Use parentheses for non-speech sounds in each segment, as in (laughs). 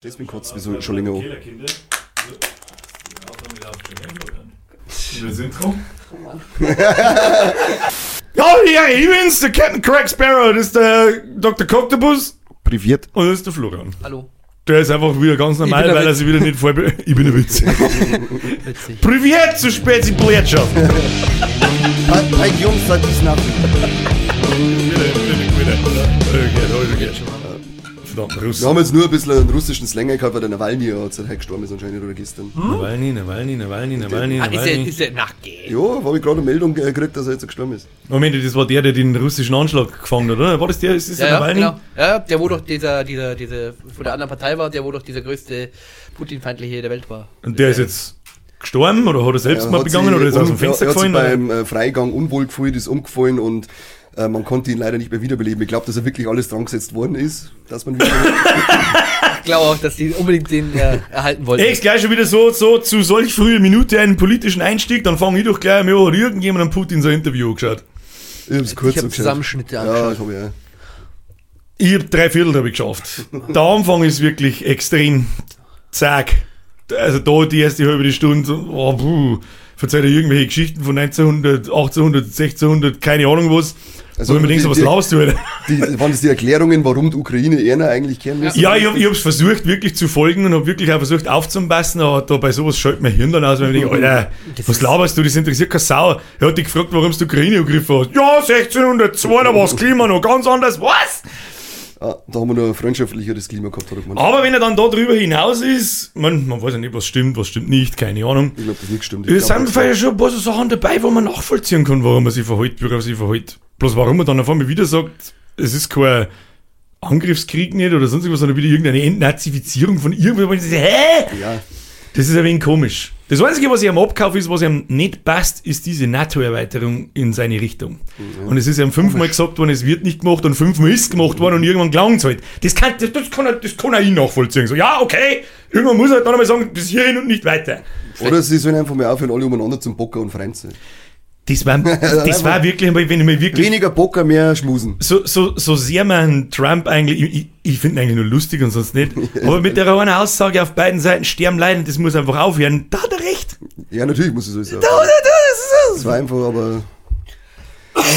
Deswegen kotzt wie so schon länger an. Ja, ja, ich bin's, der Captain Craig Sparrow, das ist der Dr. Coctopus Priviert. und das ist der Florian. Hallo. Der ist einfach wieder ganz normal, bin der weil er Witz. sich wieder nicht voll... (laughs) Ich bin der Witz. Witzig. Privat zu spät, die Plätschaft. Ein Jungs, seit ich nach. Verdammt, Wir haben jetzt nur ein bisschen einen russischen Slang gehabt, weil der Nawalny ja heute gestorben ist anscheinend oder gestern. Nawalny, Nawalny, Nawalny, Nawalny, Ah, ist er, Nawalny. ist er, na, geh. Ja, habe ich gerade eine Meldung gekriegt, dass er jetzt gestorben ist. Moment, das war der, der den russischen Anschlag gefangen hat, oder? War das der? Ist das Ja, der ja, Nawalny? genau. Ja, der, wo doch dieser, dieser, diese, von der anderen Partei war, der, wo doch dieser größte Putin-feindliche der Welt war. Und der ist jetzt gestorben oder hat er Selbstmord Er hat begangen oder ist er aus dem Fenster er hat sich gefallen? beim äh, Freigang unwohl gefühlt, ist umgefallen und äh, man konnte ihn leider nicht mehr wiederbeleben. Ich glaube, dass er wirklich alles dran gesetzt worden ist, dass man wieder Ich glaube auch, dass die unbedingt den äh, erhalten wollten. Echt gleich schon wieder so, so zu solch früher Minute einen politischen Einstieg, dann fange ich doch gleich mal an, hat irgendjemand an Putin sein Interview angeschaut. ich hab's kurz ich habe angeschaut. Zusammenschnitte Ja, angeschaut. ich habe ja. Ich hab drei Viertel hab ich geschafft. (laughs) Der Anfang ist wirklich extrem zack. Also da die erste halbe Stunde, oh, puh, verzeiht er irgendwelche Geschichten von 1900, 1800, 1600, keine Ahnung was. Also Also, wo ich mir denke, die- so, was die- laust du, Alter? Die, waren das die Erklärungen, warum die Ukraine eher eigentlich kehren müssen? Ja, ich hab, ich hab's versucht wirklich zu folgen und hab wirklich auch versucht aufzupassen, aber da bei sowas schaltet mein Hirn dann aus, weil ich denke, Alter, was laberst du, das interessiert keine Sau. Er hat dich gefragt, warum du die Ukraine angegriffen hast. Ja, 1602, da war's Klima noch ganz anders, was? Ah, da haben wir noch ein freundschaftlicheres Klima gehabt, hat er gemeint. Aber wenn er dann da drüber hinaus ist, man, man weiß ja nicht, was stimmt, was stimmt nicht, keine Ahnung. Ich glaube, das nicht stimmt. Es sind vielleicht schon ein paar so Sachen dabei, wo man nachvollziehen kann, warum er sich verhält, wie er sich verhält. Bloß warum er dann auf einmal wieder sagt, es ist kein Angriffskrieg nicht oder sonst irgendwas, sondern wieder irgendeine Entnazifizierung von so, Hä? ja, Das ist ein wenig komisch. Das Einzige, was ich am Abkauf ist, was ihm nicht passt, ist diese NATO-Erweiterung in seine Richtung. Und es ist ihm fünfmal gesagt worden, es wird nicht gemacht und fünfmal ist gemacht worden und irgendwann glauben halt. Das kann, das, das kann, er, das kann er ihn nachvollziehen. So, ja, okay, irgendwann muss er halt dann einmal sagen, bis hierhin und nicht weiter. Oder sie sollen einfach mal aufhören, alle umeinander zum Bocker und Frenzen. Das war, (laughs) das war wirklich, wenn ich mir wirklich Weniger Bocker, mehr Schmusen. so, so, so sehr man Trump eigentlich, ich, ich, finde ihn eigentlich nur lustig und sonst nicht, (laughs) aber mit der einen Aussage auf beiden Seiten sterben leiden, das muss einfach aufhören, da hat er recht. Ja, natürlich muss ich so sagen. Da hat er, das Das war einfach, aber.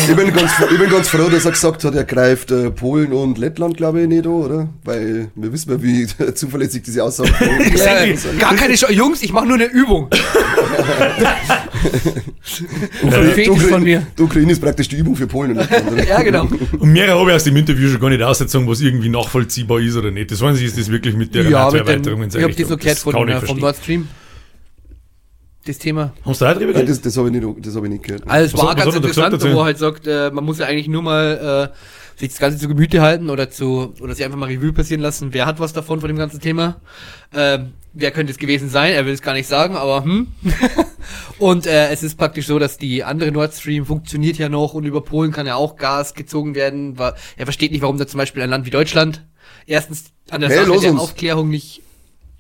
Ich bin, ganz, froh- ich bin ganz froh, dass er gesagt hat, er greift äh, Polen und Lettland, glaube ich, nicht an, oder? Weil wir wissen ja, wie (laughs) zuverlässig diese Aussage Ja, ist. gar keine Chance. Jungs, ich mache nur eine Übung. (laughs) Die Fetisch von mir. Die Ukraine ist praktisch die Übung für Polen und Lettland, oder? Ja, genau. Und mehr habe ich aus dem Interview schon gar nicht ausgezogen, was irgendwie nachvollziehbar ist oder nicht. Das Einzige ist das wirklich mit der Ja, NATO-Erweiterung in ich habe das so Richtung. gehört von, vom. Nord Stream. Das Thema. Hast du auch drüber geredet? das das habe ich, nicht- das hab ich nicht gehört. Also es Was war hat- was ganz er da interessant, gesagt wo er halt sagt, äh, man muss ja eigentlich nur mal äh, sich das Ganze zu Gemüte halten oder zu oder sich einfach mal Revue passieren lassen. Wer hat was davon von dem ganzen Thema? Ähm, wer könnte es gewesen sein? Er will es gar nicht sagen, aber hm. (laughs) und äh, es ist praktisch so, dass die andere Nord Stream funktioniert ja noch und über Polen kann ja auch Gas gezogen werden. Er versteht nicht, warum da zum Beispiel ein Land wie Deutschland erstens an der Hey, Sache der uns. Aufklärung nicht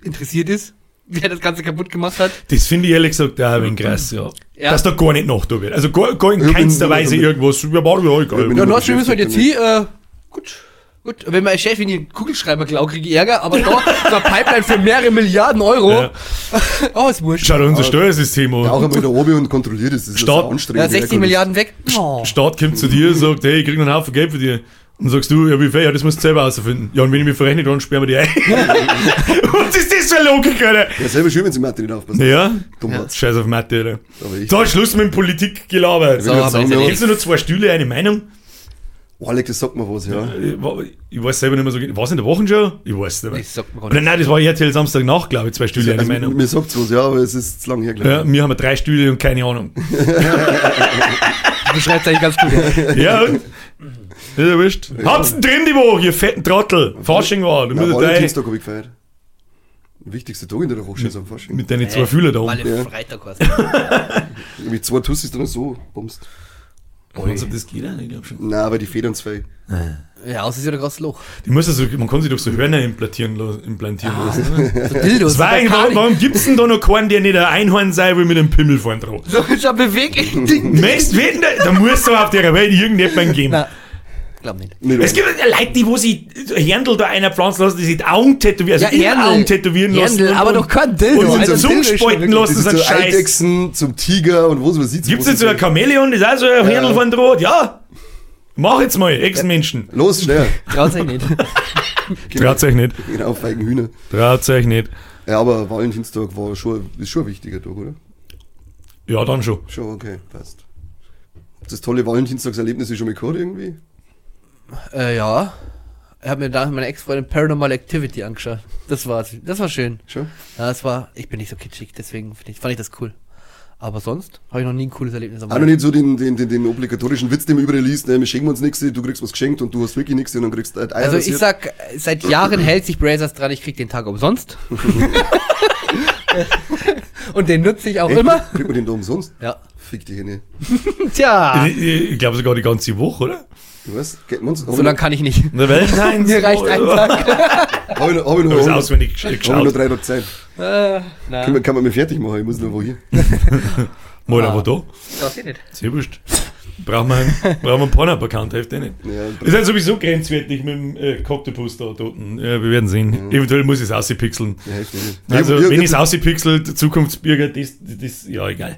interessiert ist, (laughs) wer das Ganze kaputt gemacht hat. Das finde ich ehrlich gesagt auch ein wenig krass, ja. Ja. Dass da gar nicht noch da wird. Also gar, gar in keinster bin- Weise irgendwas. Ja, war ja egal. Ja, nur Nord Stream ist halt jetzt hier, äh, gut. Gut, wenn mein Chef in den Kugelschreiber klaut, kriege ich Ärger, aber da (laughs) so eine Pipeline für mehrere Milliarden Euro. Ja. (laughs) Oh, ist wurscht. Schau dir unser Steuersystem an. Ja, auch einmal da oben und kontrolliert es. Das ist Staat- so anstrengend. Ja, wie der 60 kann. Milliarden weg. Oh. Staat kommt zu dir und sagt, hey, ich krieg noch einen Haufen Geld für dir. Und sagst du, ja, wie viel? Ja, das musst du selber herausfinden. Ja, und wenn ich mich verrechne, dann sperren wir die ein. (laughs) Was ist das für eine Logik, Alter? Ja, selber schön, wenn sie Mathe nicht aufpassen. Ja, Dumm Ja. scheiß auf Mathe, Alter. Ich- Da, Schluss mit dem Politikgelaber. Ich will jetzt ja, nur zwei Stühle, eine Meinung? oh, Alex, das sagt mir was, ja. Ich, war- ich weiß selber nicht mehr so genau. War es in der Woche schon? Ich weiß es nicht mehr. Das sagt mir gar nicht. nein, das war RTL Samstagnacht, glaube ich, zwei Stühle, eine Also, Meinung. mir sagt's was, ja, aber es ist zu lang her, Ja, glaube wir haben drei Stühle und keine Ahnung. (laughs) Du beschreibst eigentlich ganz gut. Ja, und? Ist ja wurscht. Habt's denn drin die Woche, ihr fetten Trottel? Fasching war. Du musst Ja, drei, Valentinstag habe ich gefeiert. Der wichtigste Tag in der Woche ist am Fasching. mit deinen zwei Fühler da Weil oben. ich Freitag hast. (laughs) Mit zwei Tussis dann so bummst. Meinst du, das geht auch nicht, ich glaub schon. Nein, aber die Federn zwei. Ja, aus ist ja ein Loch. Die muss also, man kann sich doch so Hörner implantieren, la- implantieren lassen. oder? (laughs) So Dildos. Das war eigentlich, warum, warum gibt's denn da noch keinen, der nicht ein Einhorn sein will mit einem Pimmel vorn drauf? So ist ein Ding. Wetten, da, da muss doch auf der Welt irgendjemand geben. Na, Glaub nicht. Nicht Es gibt ja Leute, die, wo sie Händel da einer pflanzen lassen, die sich Augen tätowieren, also ja, Augen tätowieren lassen. Händel, aber doch kein Dildo. Und Also sind so ein Dildo ist schon Zungspalten wirklich- lassen, Das so ein ist Scheiß. Eidechsen zum Tiger und wo was sieht's. Gibt's jetzt so ein Chamäleon, das ist auch so ein Händel von Draht? Ja. Mach jetzt mal, Ex-Menschen. Los, schnell. Traut sich nicht. (laughs) Traut euch nicht. Genau, feigen Hühner. Traut euch nicht. Ja, aber Valentinstag war schon, ist schon ein wichtiger Tag, oder? Ja, dann schon. Schon, okay, passt. Das tolle Valentinstagserlebnis ist schon mal gehört irgendwie? Äh, ja. Ich habe mir da mit meiner Ex-Freundin Paranormal Activity angeschaut. Das war, das war schön. Schon? Ja, das war, ich bin nicht so kitschig, deswegen ich, fand ich das cool. Aber sonst habe ich noch nie ein cooles Erlebnis am Auch noch nicht so den, den, den, den obligatorischen Witz, den man überall liest, ne, wir schenken uns nichts, du kriegst was geschenkt und du hast wirklich nichts und dann kriegst du halt Eier Also ich sag, seit Jahren hält sich Brazers dran, ich krieg den Tag umsonst. (laughs) Und den nutze ich auch Echt? immer. Kriegt man den da umsonst? Ja. Fick dich nicht. (laughs) Tja. Ich, ich glaube sogar die ganze Woche, oder? Du weißt, geht man's? So lange kann ich nicht. (laughs) Mir reicht ein Tag. Hab ich noch, hab ich noch, Ich hab ich auswendig noch, hab ich geschaut. noch drei Tage Zeit. Äh, Kann man, kann man mir fertig machen, ich muss noch wohin. (laughs) Mal Ah. aber da. das ich nicht. Sehr wurscht. Brauchen wir einen, (laughs) brauchen wir einen Porno-Account, hilft eh nicht. Ja, Ist halt sowieso grenzwertig mit dem äh, da unten. Ja, wir werden sehen. Eventuell muss ich es auspixeln. ja. Also, Ja, ja, wenn ich es ja, auspixelt, Zukunftsbürger, das, das, ja, egal.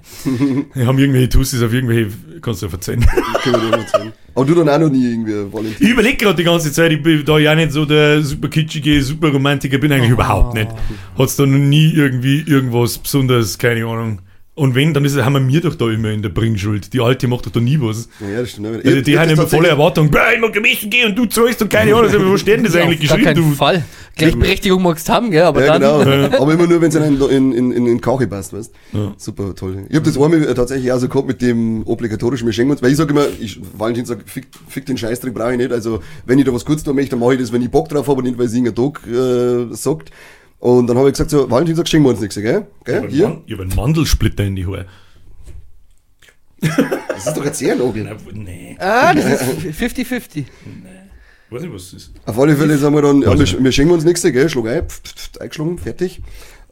Wir haben irgendwelche Tussis auf irgendwelche, kannst du verzeihen. (laughs) können wir dir nicht sagen. Aber du dann auch noch nie irgendwie Valentin. Ich überlege gerade die ganze Zeit, ich bin da ja nicht so der super kitschige, super Romantiker, bin eigentlich überhaupt nicht. Hat's da noch nie irgendwie irgendwas besonders, keine Ahnung. Und wenn, dann ist, es- haben wir mir doch da immer in der Bringschuld. Die Alte macht doch da nie was. Ja, das stimmt. Also die haben immer volle Erwartung, "Bäh, ich mag gemessen gehen und du zahlst und keine Ahnung, wo steht denn das eigentlich Auf gar geschrieben, keinen du? Fall. Gleichberechtigung magst du haben, gell, aber Ja, dann. genau. Aber immer nur, wenn es in, in, in, in, in Kache passt, weißt Ja. Super, toll. Ich habe das einmal äh, tatsächlich auch so gehabt mit dem obligatorischen, wir schenken uns, weil ich sage immer, ich, Valentinstag, fick, fick den Scheißdreck brauche ich nicht. Also, wenn ich da was kurz tun möchte, dann mache ich das, wenn ich Bock drauf habe und nicht, weil es irgendein Tag äh, sagt. Und dann habe ich gesagt, so, Valentinstag schenken wir uns nichts, gell? Ich gell? hab Hier? einen Man- ich Mandelsplitter in die Haare. Das ist doch jetzt sehr. Na, Nee, Ah, das ist 50-50. weiß nicht, was das ist. Auf alle Fälle sagen wir dann, ja, wir, ich wir schenken uns nichts, gell? Schlag ein, pft, pft, pft, eingeschlagen, fertig.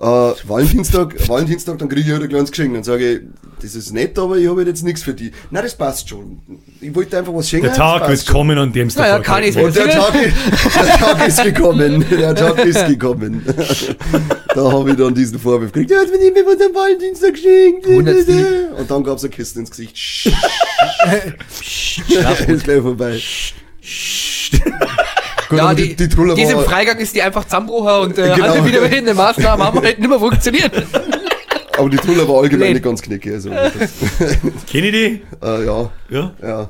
Äh, Valentinstag, Valentinstag, dann kriege ich halt ein kleines Geschenk. Dann sage ich, das ist nett, aber ich habe jetzt nichts für die. Nein, das passt schon. Ich wollte einfach was schenken. Der Tag wird schon. kommen, an dem es Naja, kann ich- Und der Tag, der Tag ist gekommen. Der Tag ist gekommen. (laughs) da habe ich dann diesen Vorwurf gekriegt. Ja, hat mir nicht mehr von dem Valentinstag geschenkt. Und dann gab es eine Kiste ins Gesicht. (laughs) ist gleich vorbei. Gut, Ja, die, die Truller diesem war, Freigang ist die einfach zusammenbrochen und äh, Genau. alle wiederholende Maßnahmen haben halt nicht mehr funktioniert. (laughs) aber die Truller war allgemein Blöd. nicht ganz knicke. Also, (laughs) Kenn ich die? äh, ja, Ja. ja,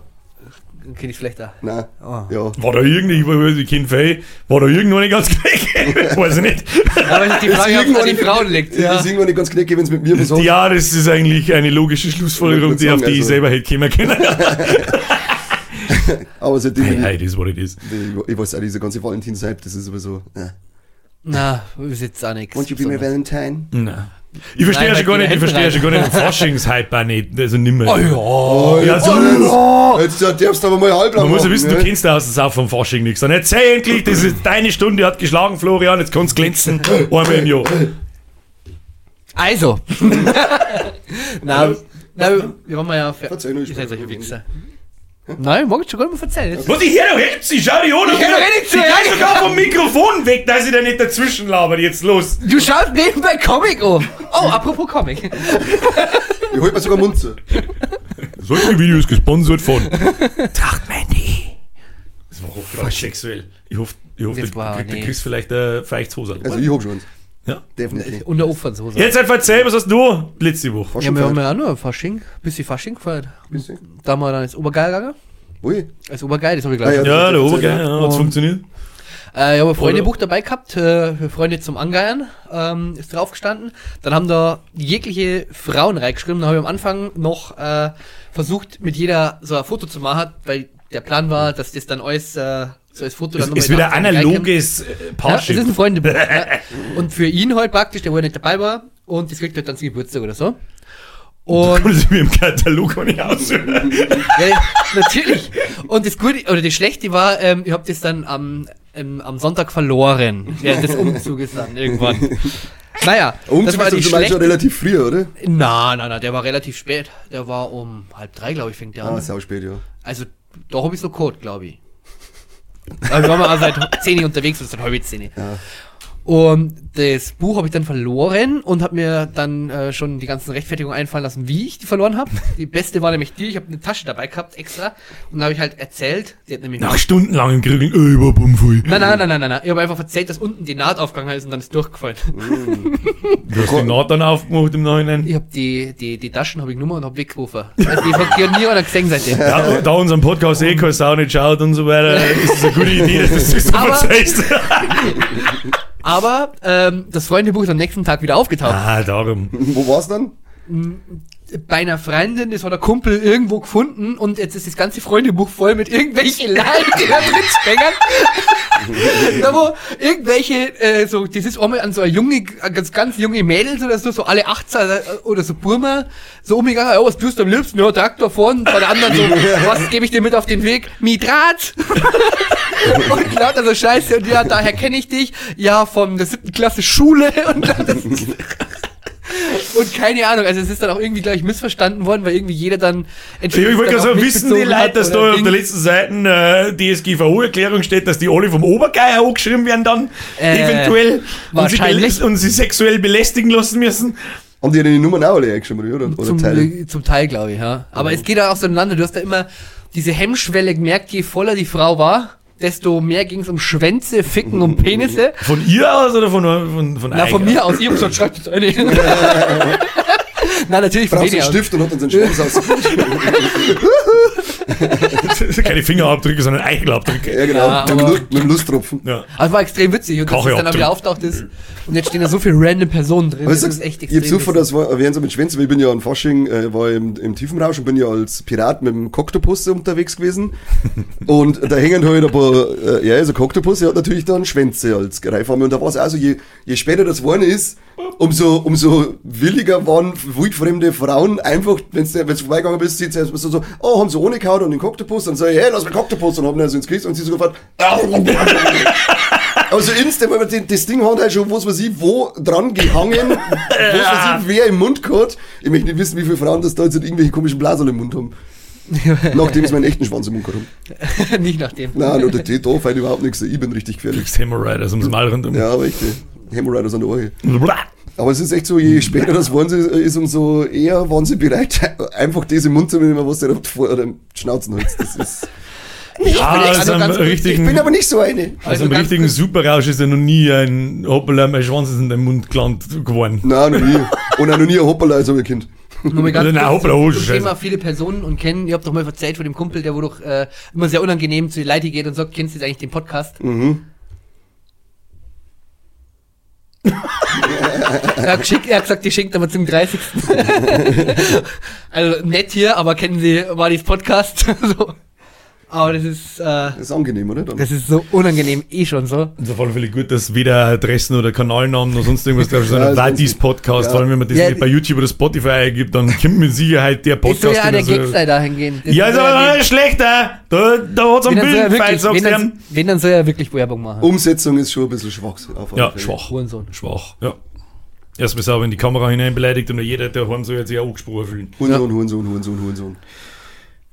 Kenn ich schlechter. nein, Ah. ja. War da irgendwie, ich weiß, ich kenn Fei, war da irgendwo nicht ganz klar? (laughs) weiß ich nicht. Aber die Ist Frage, ob es irgendwann an die nicht- Frauen liegt. Ist Ja. irgendwann nicht ganz knicke, wenn es mit mir hat. Ja, das ist eigentlich eine logische Schlussfolgerung, Ich die, wollte auf die ich sagen, selber hätte kommen können. (laughs) Aber seitdem Hey, ich, hey, das ist, was it is. ich, ich weiß auch, diese ganze Valentinszeit, das ist sowieso. Äh. Na, ist jetzt auch nichts. Won't you be my Valentine? Nein. Ich verstehe ja Nein, schon gar nicht, ich verstehe ja schon gar nicht den Faschingshype auch nicht. Also nimmer. Oh ja. Oh, Ja, so- Jetzt äh, darfst du aber mal halblang Man muss ja wissen, ne? du kennst ja aus dem Sau vom Fasching nichts. Dann erzähl endlich, das ist deine Stunde, hat geschlagen, Florian, jetzt kannst du glänzen. Einmal im Jahr. Also. (laughs) na, na, wir waren mal ja für. Verzeih nur, ich solche mit Wichser. Nein, mag ich schon gar nicht mehr erzählen. Was, ich höre doch jetzt, sie schau die an. Ich hör doch eh nicht Sie zu, geht ja. sogar vom Mikrofon weg, dass ich da nicht dazwischen labert. Jetzt los. Du schaust nebenbei Comic an. Oh, apropos Comic. Ich hol mir sogar Mund zu. Solche Video ist gesponsert von Trachtmandy. Das war hochgradig sexuell. Ich hoffe, ich hoffe, du, kriegst vielleicht ein Feichtshose. Also ich hab schon. Ja. Definitiv. Unter Opfernshose. Jetzt halt erzähl, was hast du? Fast Ja, wir haben ja auch nur Fasching, bisschen Fasching gefeiert. Bisschen. Da haben wir dann ins Obergeil gegangen. Ui. Als Obergeil, das habe ich Ah, gleich. ja. Ja, der das- Obergeil, ja, hat's Und- funktioniert. Äh, ich habe ein Freundebuch Oder- dabei gehabt, äh, für Freunde zum Angeiern, ähm, ist drauf gestanden. Dann haben da jegliche Frauen reingeschrieben. Dann habe ich am Anfang noch äh, versucht, mit jeder so ein Foto zu machen, weil der Plan war, dass das dann alles äh, so als Foto Es dann ist nochmal wieder analoges äh, Ja, es ist Parship. ein Freundebuch. (laughs) ja. Und für ihn halt praktisch, der wo er nicht dabei war, und das kriegt er dann zum Geburtstag oder so. Und Sie mir im Katalog auch nicht aussuchen. (laughs) ja, natürlich. Und das Gute oder das Schlechte war, ähm, ich habe das dann am, ähm, am Sonntag verloren. Während des Umzuges dann irgendwann. Naja, Umzug das war ist die schlechte. relativ früh, oder? Na, na, na, der war relativ spät. Der war um halb drei, glaube ich, fängt der Ah, an. sau spät, ja. Also, da habe ich so Code, glaube ich. Also wir waren mal seit 10 Uhr unterwegs, ist halb 10 Uhr. Und das Buch habe ich dann verloren und habe mir dann äh, schon die ganzen Rechtfertigungen einfallen lassen, wie ich die verloren habe. (laughs) Die beste war nämlich die, ich habe eine Tasche dabei gehabt extra und da habe ich halt erzählt, die hat nämlich Nach stundenlangem Grügeln, äh, war bummvoll. Nein, nein, nein, nein, nein, nein. Ich habe einfach erzählt, dass unten die Naht aufgegangen ist und dann ist durchgefallen. Du hast die Naht dann aufgemacht im Nachhinein. Ich habe die, die, die Taschen habe ich genommen und habe weggerufen. Also die hat nie einer gesehen seitdem. Ja, da unseren Podcast eh keine Sau nicht schaut und so weiter, ist es eine gute Idee, dass du das so erzählst. (laughs) Aber ähm, das Freundebuch ist am nächsten Tag wieder aufgetaucht. Ah, darum. Wo war's dann? Bei einer Freundin, das hat der Kumpel irgendwo gefunden und jetzt ist das ganze Freundebuch voll mit irgendwelchen (laughs) Leiden, die da drin (laughs) da wo irgendwelche, äh, so, das ist einmal an so eine junge, ganz, ganz junge Mädels oder so, so alle 18 oder so Burma, so umgegangen, ja, was tust du am liebsten? Ja, Traktor vorn, bei der anderen so, (laughs) was gebe ich dir mit auf den Weg? Mitrat! und lauter so Scheiße und ja, daher kenne ich dich, ja, von der siebten Klasse Schule und das und keine Ahnung, also es ist dann auch irgendwie gleich missverstanden worden, weil irgendwie jeder dann Ich wollte gerade sagen, wissen die Leute, dass da auf der letzten Seite äh, DSGVO-Erklärung steht, dass die alle vom Obergeier angeschrieben werden dann, Äh, eventuell, und sie, wahrscheinlich. und sie sexuell belästigen lassen müssen? Haben die die Nummern auch alle eingeschrieben, oder? Oder zum, Teile? zum Teil, glaube ich, ja. Aber es geht auch auseinander. Du hast da immer diese Hemmschwelle gemerkt, je voller die Frau war, desto mehr ging es um Schwänze, Ficken und Penisse. Von ihr aus oder von, von, von Na, von mir aus, ich hab gesagt, schreibt das eine. (laughs) Na, natürlich von Brauchst einen aus. Stift und hat uns einen Schwanz ausgesucht. (laughs) (laughs) Keine Fingerabdrücke, sondern Eichelabdrücke. Ja, genau. Ja, mit, mit dem Lusttropfen. Ja. Also war extrem witzig. Und das ist dann wieder auftaucht ist. Und jetzt stehen da so viele random Personen drin. Das ist echt ich hab extrem. zuvor, das war, Sie mit Schwänzen, weil ich bin ja an Fasching, äh, war im, im Tiefenrausch und bin ja als Pirat mit dem Koktopus unterwegs gewesen. (laughs) und da hängen halt ein paar, äh, ja, also Koktopus, der hat natürlich dann Schwänze als Greifarme. Und da war es also, je, je später das geworden ist, umso, umso williger waren wildfremde Frauen einfach, wenn du vorbeigegangen bist, sieht erstmal so, so, oh, haben sie ohne gehauen und den Koktopus, dann sag ich, hey, lass mal Koktopus, und haben ihn also ins Gesicht und sie so gefragt, (laughs) also instant, weil die- das Ding hat halt schon, was weiß ich, wo dran gehangen, was (laughs) weiß ich, wer im Mund gehabt. Ich möchte nicht wissen, wie viele Frauen das da jetzt irgendwelche komischen Blasen im Mund haben. (laughs) Nachdem sie meinen echten Schwanz im Mund gehabt haben. Nicht nach dem. Nein, nur der Tee, da fällt überhaupt nichts. Ich bin richtig gefährlich. Das Hemorrhoids ums Mal rundum. Ja, richtig. Hemorrhoids an der Ohren. Blah. Aber es ist echt so, je später das waren sie, ist, umso eher waren sie bereit, einfach das im Mund zu nehmen, was der da vor oder im Schnauzen hat. Das ist, (laughs) Ah, echt- also also am ganz- ich ich bin aber nicht so eine. also Also ganz richtigen Superrausch ist ja noch nie ein Hoppala, mein Schwanz ist in deinem Mund gelandet geworden. Nein, noch nie. Und auch noch nie ein Hoppala als ein Kind. Nur mal ganz (laughs) Nein, kurz hoppla, oh. Thema viele Personen und kennen. Ihr habt doch mal erzählt von dem Kumpel, der wo doch äh, immer sehr unangenehm zu den Leuten geht und sagt, kennst du jetzt eigentlich den Podcast? Mhm. (laughs) er, hat geschickt, er hat gesagt, die schenkt aber zum 30. (laughs) also nett hier, aber kennen Sie Wadis Podcast? (laughs) so. Aber das ist, äh, Das ist angenehm, oder? Dann. das ist so unangenehm eh schon so. Es ist auf alle Fälle gut, dass weder Adressen oder Kanalnamen oder sonst irgendwas drauf ist, (laughs) Ja, sondern das Wadis ist- Podcast. ja. Vor allem, wenn man das Ja, bei YouTube oder Spotify eingibt, dann kommt mit Sicherheit der Das soll Podcast. ja der er Gag so- sei dahin gehen. Das Ja, ist aber ja nicht schlechter. Da, da hat's Wenn einen wirklich, sagst wenn, du wenn dann soll er wirklich Werbung machen. Umsetzung ist schon ein bisschen schwach. Ja, schwach. Hurensohn. Schwach, ja. Erstmal sauber in die Kamera hinein beleidigt und jeder daheim soll jetzt sich auch angesprochen fühlen. Hurensohn, Hurensohn, Hurensohn, Hurensohn.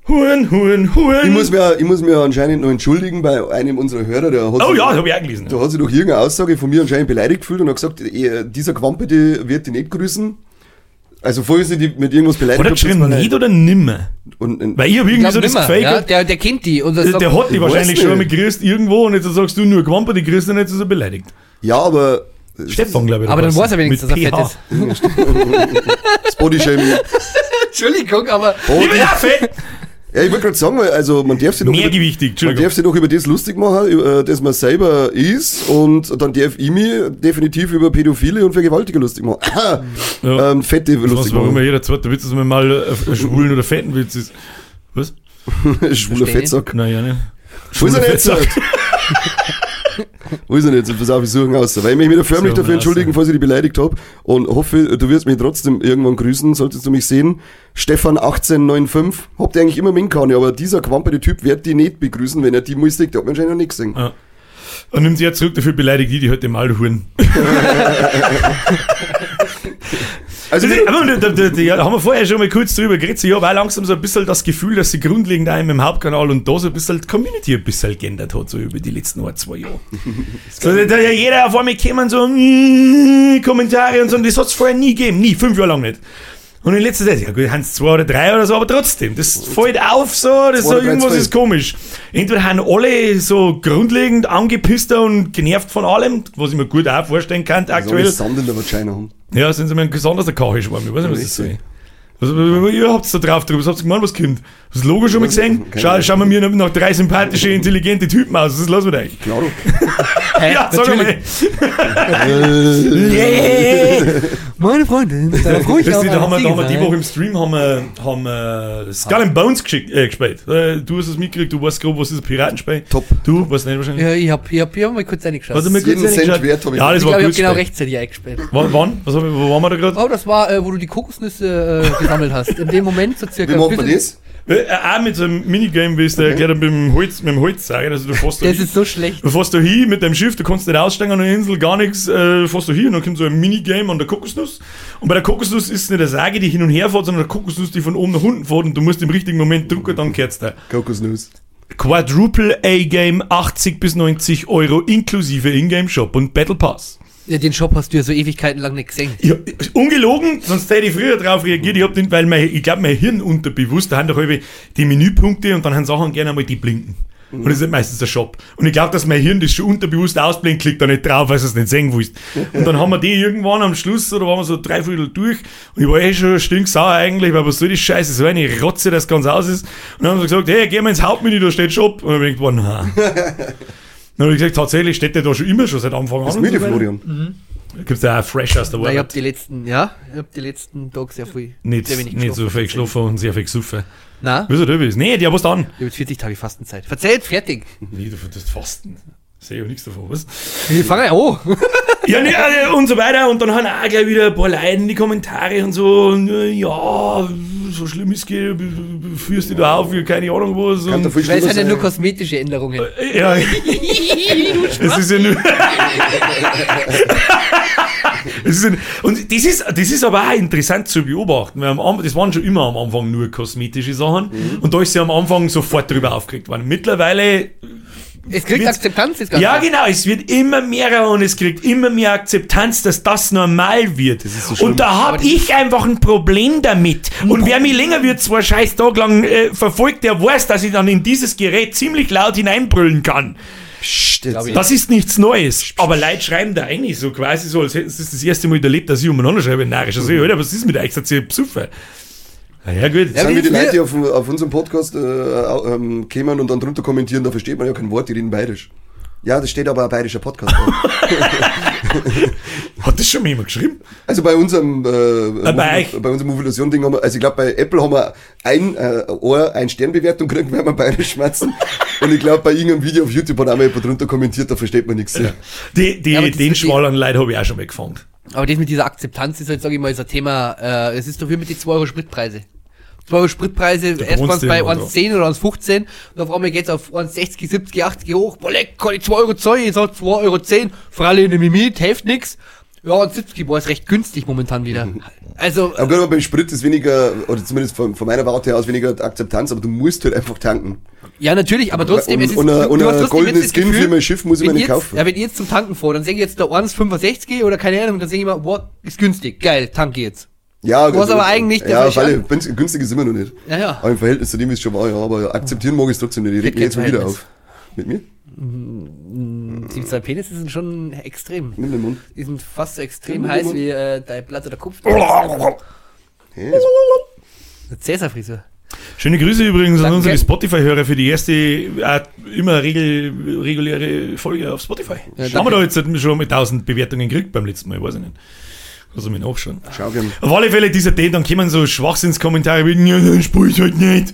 Huren, Huren, Huren. Ich muss, mir, ich muss mir anscheinend noch entschuldigen bei einem unserer Hörer, der hat, oh sich, ja, das habe ich auch gelesen. der hat sich durch irgendeine Aussage von mir anscheinend beleidigt gefühlt und hat gesagt, eh, dieser Quampe, die wird die nicht grüßen. Also vorher sie die mit irgendwas beleidigt. Er das geschrieben, nicht oder nimmer? Und, und, Weil ich habe Ich irgendwie glaub so das Gefühl ja, der, der kennt die. Und der, sagt- der hat die Ich wahrscheinlich schon mal nicht. grüßt irgendwo und jetzt sagst du nur Quamper, die grüßt nicht, so ist er beleidigt. ja, aber Stefan, glaube ich. aber dann weiß er wenigstens, dass er fett ist. (laughs) das Bodyshaming. (laughs) Entschuldigung, aber Ich bin ja fett. (laughs) Ja, ich wollte gerade sagen, weil also man darf sich doch über, man darf sich doch über das lustig machen, über das man selber ist und dann darf ich mich definitiv über Pädophile und Vergewaltiger lustig machen. (coughs) Ja. ähm, Fette Was, lustig warum ja machen. jeder zweite Witz, dass man mal äh, schwulen oder fetten Witz ist. Was? (laughs) Schwuler. Fettsack. Naja, ne? Er jetzt? Fettsack. (laughs) Wo ist denn jetzt? Pass auf, ich suche ihn aus. Weil ich mich wieder förmlich dafür entschuldigen, falls ich dich beleidigt habe. Und hoffe, du wirst mich trotzdem irgendwann grüßen, solltest du mich sehen. Stefan1895. Habt ihr eigentlich immer Minkane, aber dieser quamperte Typ wird die nicht begrüßen, wenn er die Musik, der hat mir anscheinend noch nichts gesehen. Ja. Und nimmt sie ja zurück, dafür beleidigt die, die heute mal huren. (laughs) (laughs) Also aber da, da, da, haben wir vorher schon mal kurz drüber geredet. Ich habe auch langsam so ein bisschen das Gefühl, dass sie grundlegend einem im Hauptkanal und da so ein bisschen die Community ein bisschen geändert hat, so über die letzten ein, zwei Jahre. (laughs) so, da, da ja jeder auf einmal kämen so mm, Kommentare und so, und das hat es vorher nie gegeben, nie, fünf Jahre lang nicht. Und in letzter Zeit, ja gut, haben es zwei oder drei oder so, aber trotzdem, das fällt auf so, das so irgendwas ist komisch. Entweder haben alle so grundlegend angepisster und genervt von allem, was ich mir gut auch vorstellen kann So aktuell. haben. Ja, sind sie mir ein besonderer Kacheschwarm. Ich weiß nicht, was das soll. Was, was, ihr habt da drauf drüber, was habt ihr gemeint, was kommt? Hast du das Logo schon mal gesehen? Schau, schauen wir mir noch drei sympathische, intelligente Typen aus. Was ist los mit euch? Klar. (laughs) Ja, sag mal. (laughs) (laughs) Meine Freundin, da (laughs) freue ich Weißt du, mich da haben wir, da haben wir die Woche im Stream haben wir, haben wir Skull and Bones geschickt, äh, gespielt. Äh, Du hast es mitgekriegt, du weißt grob, was ist ein Piratenspiel. Top. Du weißt nicht wahrscheinlich. Ja, ich hab, ich hab, ich hab mal kurz reingeschaut. Hast du mir Jeden kurz Cent reingeschaut? wert hab ich Ja, das ich war glaube, ich gut. hab genau gespielt. rechtzeitig eingespielt. Wann? wann? Was, haben wir- wo waren wir da gerade? Oh, das war, äh, wo du die Kokosnüsse äh, gesammelt hast. In dem Moment so circa. Wie macht man Bisschen- das? Äh, auch mit so einem Minigame, wie es der erklärt hat, mit dem Holz, mit dem Holz sagen. Also du fährst da Das hin- ist so schlecht. Du fährst da hin mit deinem Schiff, du kannst nicht aussteigen an der Insel, gar nichts, äh, fährst du hin und dann kommt so ein Minigame an der Kokosnuss. Und bei der Kokosnuss ist es nicht eine Sage, die hin und her fährt, sondern eine Kokosnuss, die von oben nach unten fährt und du musst im richtigen Moment drücken, dann kehrt's da. Kokosnuss. Quadruple A-Game, 80 bis 90 Euro inklusive Ingame-Shop und Battle Pass. Ja, den Shop hast du ja so Ewigkeiten lang nicht gesehen. Ja, ungelogen, sonst hätte ich früher drauf reagiert. Ich hab den, weil mein, ich glaube, mein Hirn unterbewusst, da haben doch die Menüpunkte und dann haben Sachen gerne einmal die blinken. Und das ist meistens der Shop. Und ich glaube, dass mein Hirn das schon unterbewusst ausblinkt, klickt da nicht drauf, weil es es nicht sehen willst. Und dann haben wir die irgendwann am Schluss, oder waren wir so drei Viertel durch, und ich war eh schon stinksauer eigentlich, weil was soll das Scheiße, so eine Rotze, das ganz aus ist. Und dann haben sie gesagt, hey, geh mal ins Hauptmenü, da steht Shop. Und dann bin ich gedacht, na. (laughs) Dann habe ich gesagt, tatsächlich steht der da schon immer schon seit Anfang an. Das ist und müde, so. Florian. Da gibt's ja auch fresh aus der Weil ich hab Arbeit. die letzten, ja, ich hab die letzten Tage sehr viel. Nicht, sehr wenig nicht so viel geschlafen und sehr viel gesoffen. Na, Wieso du bist? Nee, die haben was dann. ich hab jetzt 40 Tage Fastenzeit. Verzählt, fertig. Nee, du das Fasten. Sehe ja nichts davon, was? Wir fangen ja an. Ja, nee, äh, und so weiter. Und dann haben auch gleich wieder ein paar Leute in die Kommentare und so. Und, äh, ja, so schlimm ist es, führst du da auf, keine Ahnung was. Kann Und, Weil es sind ja nur kosmetische Änderungen. ja, (laughs) es ist ja nur. (laughs) es ist ein, und das ist, das ist aber auch interessant zu beobachten, weil am das waren schon immer am Anfang nur kosmetische Sachen und da ist sie am Anfang sofort drüber aufgeregt worden. Mittlerweile Es kriegt Akzeptanz, das Ganze. Ja, genau, es wird immer mehr und es kriegt immer mehr Akzeptanz, dass das normal wird. ist so und da habe ich einfach ein Problem damit. Und wer mich länger wird, zwei scheiß Tag lang äh, verfolgt, der weiß, dass ich dann in dieses Gerät ziemlich laut hineinbrüllen kann. Psst. Das ist nichts Neues. Aber Leute schreiben da eigentlich so quasi so, als hätten sie das das erste Mal erlebt, dass ich umeinander schreibe, narrisch. Also, Alter, was ist mit euch? Seid ihr besoffen? Na ja, gut. Ja, Sagen wir die Leute, die auf, auf unserem Podcast äh, ähm, kämen und dann drunter kommentieren, da versteht man ja kein Wort, die reden bayerisch. Ja, das steht aber ein bayerischer Podcast. (laughs) Hat das schon mal jemand geschrieben? also bei unserem, äh, bei Movi- bei unserem Motivation-Ding haben wir, also ich glaube bei Apple haben wir ein, äh, Ohr, ein Sternbewertung gekriegt, wenn wir bayerisch schmerzen. (laughs) und ich glaube bei irgendeinem Video auf YouTube hat auch mal jemand drunter kommentiert, da versteht man nichts. Die, die, Ja, das den Schwalern Leute habe ich auch schon mal gefangen. Aber das mit dieser Akzeptanz ist halt, sag ich mal, ist ein Thema, äh, es ist doch wie mit den 2 Euro Spritpreise. 2 Euro Spritpreise, erst waren es bei immer da. 1,10 oder 1,15 und auf einmal geht's auf 1,60, 70, 80 hoch. Boah, leck, kann ich 2 Euro zahlen, ich sag 2,10 Euro, für alle in der Mimit, hilft nix. Ja, und 70, boah, ist recht günstig momentan wieder. (laughs) Also, Aber gerade beim Sprit ist weniger, oder zumindest von, von meiner Warte aus weniger Akzeptanz, aber du musst halt einfach tanken. ja, natürlich, aber trotzdem, und, es ist, und, du- du und hast eine trotzdem goldene jetzt das Skin Gefühl, für mein Schiff muss ich mir nicht jetzt, kaufen. Ja, wenn ich jetzt zum Tanken fahre, dann sehe ich jetzt da 1,65 gehe oder keine Ahnung, dann sehe ich immer, boah, ist günstig, geil, tanke jetzt. Ja, Was aber eigentlich der Ja, weil günstig ist immer noch nicht. Ja, ja. Aber im Verhältnis zu dem ist es schon wahr, ja. Aber akzeptieren mag ich es trotzdem nicht. Ich reg jetzt mal wieder auf. Mit mir? Die zwei Penisse sind schon extrem. Nimm den Mund. Die sind fast so extrem Ja, heiß Mund. wie äh, dein Blatt oder Kopf. Hey, das- Eine Cäsar-Frisur. Schöne Grüße übrigens an Danke. unsere Spotify-Hörer für die erste äh, immer regel, reguläre Folge auf Spotify. Ja, Haben wir da jetzt schon mal 1000 Bewertungen gekriegt beim letzten Mal, weiß ich nicht. Also mir nachschauen. Schau gern. Auf alle Fälle dieser Date, dann kommen so Schwachsinnskommentare wie, ja, dann spiel ich halt nicht.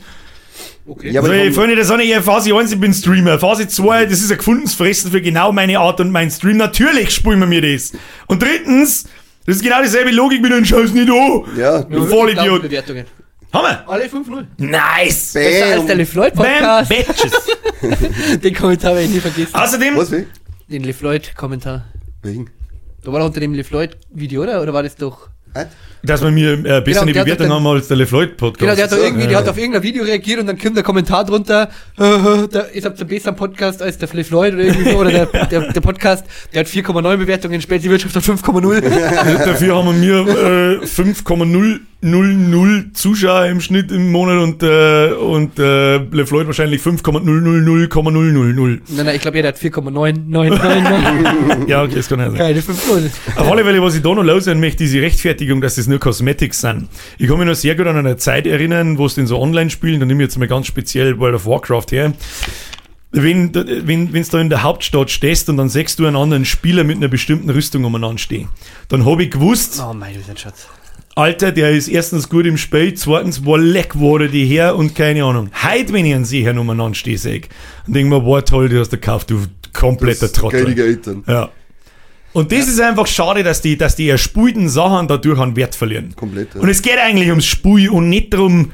Okay. Ja, haben- Freunde, das ist nicht Phase 1, ich bin Streamer. Phase 2, das ist ein gefundenes Fressen für genau meine Art und meinen Stream. Natürlich spielen wir mir das. Und drittens, das ist genau dieselbe Logik mit den Scheiß nicht an. Ja, Du Vollidiot. Haben wir? Alle 5-0. Nice. Besser als der bam. LeFloid Bam, Podcast. Bitches. (laughs) Den Kommentar werde ich nie vergessen. Außerdem, Was wie? Den LeFloid Kommentar. Wegen? Da war doch unter dem LeFloid Video, oder? Oder war das doch. Hä? Dass wir mir äh, bessere Genau, der hat Bewertung dann- haben als der LeFloid-Podcast. Genau, der hat, doch so, irgendwie, der ja. hat auf irgendein Video reagiert und dann kommt der Kommentar drunter, (laughs) äh, ihr habt einen besseren Podcast als der Flip Floyd oder irgendwie so, oder der, (laughs) der, der Podcast, der hat 4,9 Bewertungen, später die Wirtschaft hat 5,0 (laughs) Dafür haben wir äh, 5,000 Zuschauer im Schnitt im Monat und, äh, und äh, LeFloid wahrscheinlich 5,000,000. Nein, nein, ich glaube, er hat 4,9999. (laughs) Ja, okay, das kann ja sein. Keine 5,0. Auf alle Fälle, was ich da noch loswerden möchte, diese Rechtfertigung, dass das nur Cosmetics sind. Ich kann mich noch sehr gut an eine Zeit erinnern, wo es den so online spielen, da nehme ich jetzt mal ganz speziell World of Warcraft her. Wenn du wenn, wenn's da in der Hauptstadt stehst und dann siehst du einen anderen Spieler mit einer bestimmten Rüstung umeinander stehen, dann habe ich gewusst, Oh mein, ein Schatz. Alter, der ist erstens gut im Spiel, zweitens, wo leck wurde die her und keine Ahnung. Heute, wenn ich einen Seher umeinander stehe, sag ich, und denk mir, boah, toll, du hast gekauft, du kompletter Trottel. Geilige Eltern. Ja. Und das ist einfach schade, dass die, dass die erspulten Sachen dadurch an Wert verlieren. Komplett, ja. Und es geht eigentlich ums Spul und nicht darum,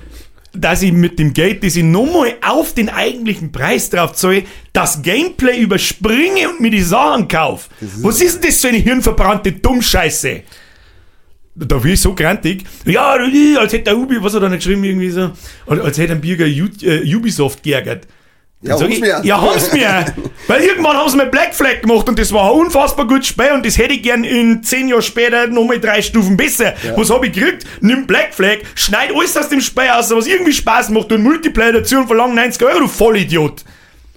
dass ich mit dem Geld, das ich nochmal auf den eigentlichen Preis drauf zahle, das Gameplay überspringe und mir die Sachen kaufe. Was ist denn das für eine hirnverbrannte Dummscheiße? Da bin ich so grantig. Ja, als hätte der Ubi, was hat er nicht geschrieben, irgendwie so, als hätte ein Bürger äh, Ubisoft geärgert. Ja, Sag ich, mir. Ja, haben's mir. (laughs) Weil irgendwann haben sie mir Black Flag gemacht und das war ein unfassbar gutes Spiel und das hätte ich gern in zehn Jahren später nochmal drei Stufen besser. Was hab ich gekriegt? Nimm Black Flag, schneid alles aus dem Spiel aus, was irgendwie Spaß macht und Multiplayer dazu und verlang 90 Euro, du Vollidiot.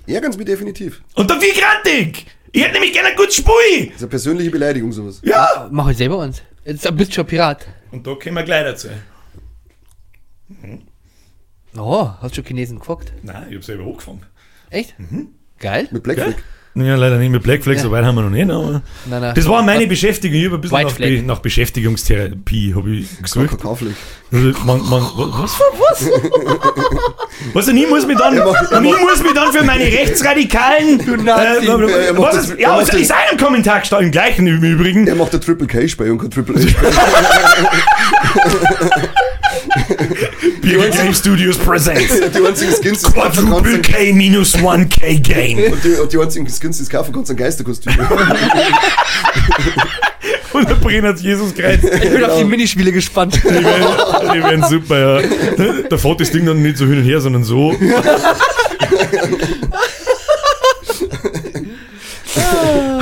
Ärgern mich definitiv. Und da bin ich grantig. Ich hätte nämlich gerne ein gutes Spiel. Das ist eine persönliche Beleidigung, sowas. Ja. Mach ich selber uns. Jetzt bist du schon Pirat. Und da kommen wir gleich dazu. Oh, hast du schon Chinesen gefuckt? Nein, ich hab selber hochgefangen. Echt? Geil? Mit Black Gell? Flag. Ja, leider nicht mit Black Flag, Ja. so weit haben wir noch nicht, aber Nein, nein. das war meine Beschäftigung. Ich habe ein bisschen nach. Be nach Beschäftigungstherapie hab ich gesucht. Kakaofleck. Also, man, man, was? Was? Was? Und ich muss mich dann, und ich muss mich dann für meine (laughs) rechtsradikalen, du Nazi. er macht was ist, ja, das- ist einem Kommentar gestanden, im gleichen im Übrigen. Er macht ein Triple K-Spiel und kein Triple A-Spiel. (laughs) Bierger Game Studios presents (laughs) die einzigen Skins, die Quadruple K minus 1K Game. und die, und die einzigen Skins, die du kaufen kannst, sind Geisterkostüme. (laughs) Und der Brenner hat Jesus Kreuz. Ich bin auf die Minispiele gespannt. Die werden, die werden super, ja. Da fährt das Ding dann nicht so hin und her, sondern so. (laughs)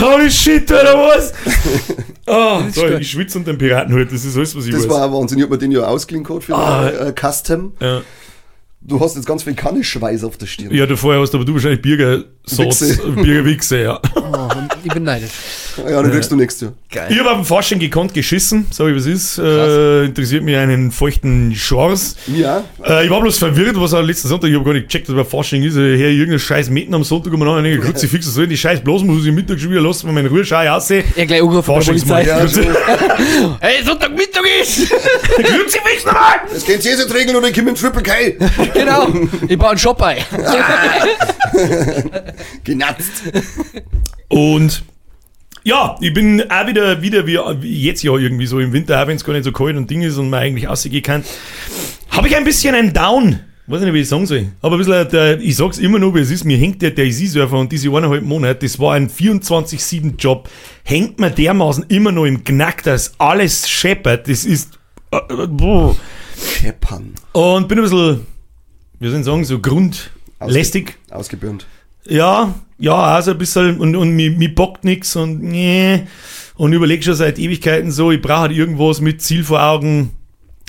Holy shit, oder was? Ah, so, ich schwitze unter dem Piratenhut, das ist alles, was ich Das weiß. war Wahnsinn. Ich hab mir den ja ausgeliehen gehabt für Ah. äh, Custom. ja. Du hast jetzt ganz viel Kanneschweiß auf der Stirn. ja, du vorher hast aber du wahrscheinlich Bierger Wichse. Bierger Wichse, ja. (laughs) Oh, ich bin neidisch. Ja, dann kriegst du nächstes Jahr. Geil. Ich habe auf dem Fasching gekonnt geschissen, sag ich was ist. Äh, interessiert mich einen feuchten Schors. Ja, Äh, ich war bloß verwirrt, was er letzten Sonntag, ich habe gar nicht gecheckt, was bei Fasching ist. Äh, Her irgendein scheiß Mitten am Sonntag um an, ich Kruzifix, was soll die scheiß bloß, muss ich Mittag schon wieder lassen, wenn meine Ruhe schau ich aussehe. Er gleich angerufen ja so. (laughs) Hey, Sonntagmittag ist! (laughs) Kruzifix nochmal! Jetzt geht's jetzt regeln und ich komme mit Triple K. (laughs) genau. Ich baue einen Shop ein. Genatzt. Und ja, ich bin auch wieder, wieder wie, wie jetzt ja irgendwie so im Winter, auch wenn es gar nicht so kalt und Ding ist und man eigentlich ausgehen kann, habe ich ein bisschen einen Down. Weiß nicht, wie ich sagen soll. Aber ein bisschen, der, ich sag's immer noch, wie es ist. Mir hängt der Daisy-Surfer und diese eineinhalb Monate, das war ein 24-7-Job, hängt mir dermaßen immer noch im Knack, dass alles scheppert. Das ist. Äh, äh, boah. Scheppern. Und bin ein bisschen, wie soll ich sagen, so grundlästig. Ausgebürnt. Ja, ja, also ein bisschen und, und mir, mir bockt nix und nee. Und überleg schon seit Ewigkeiten so, ich brauche halt irgendwas mit Ziel vor Augen.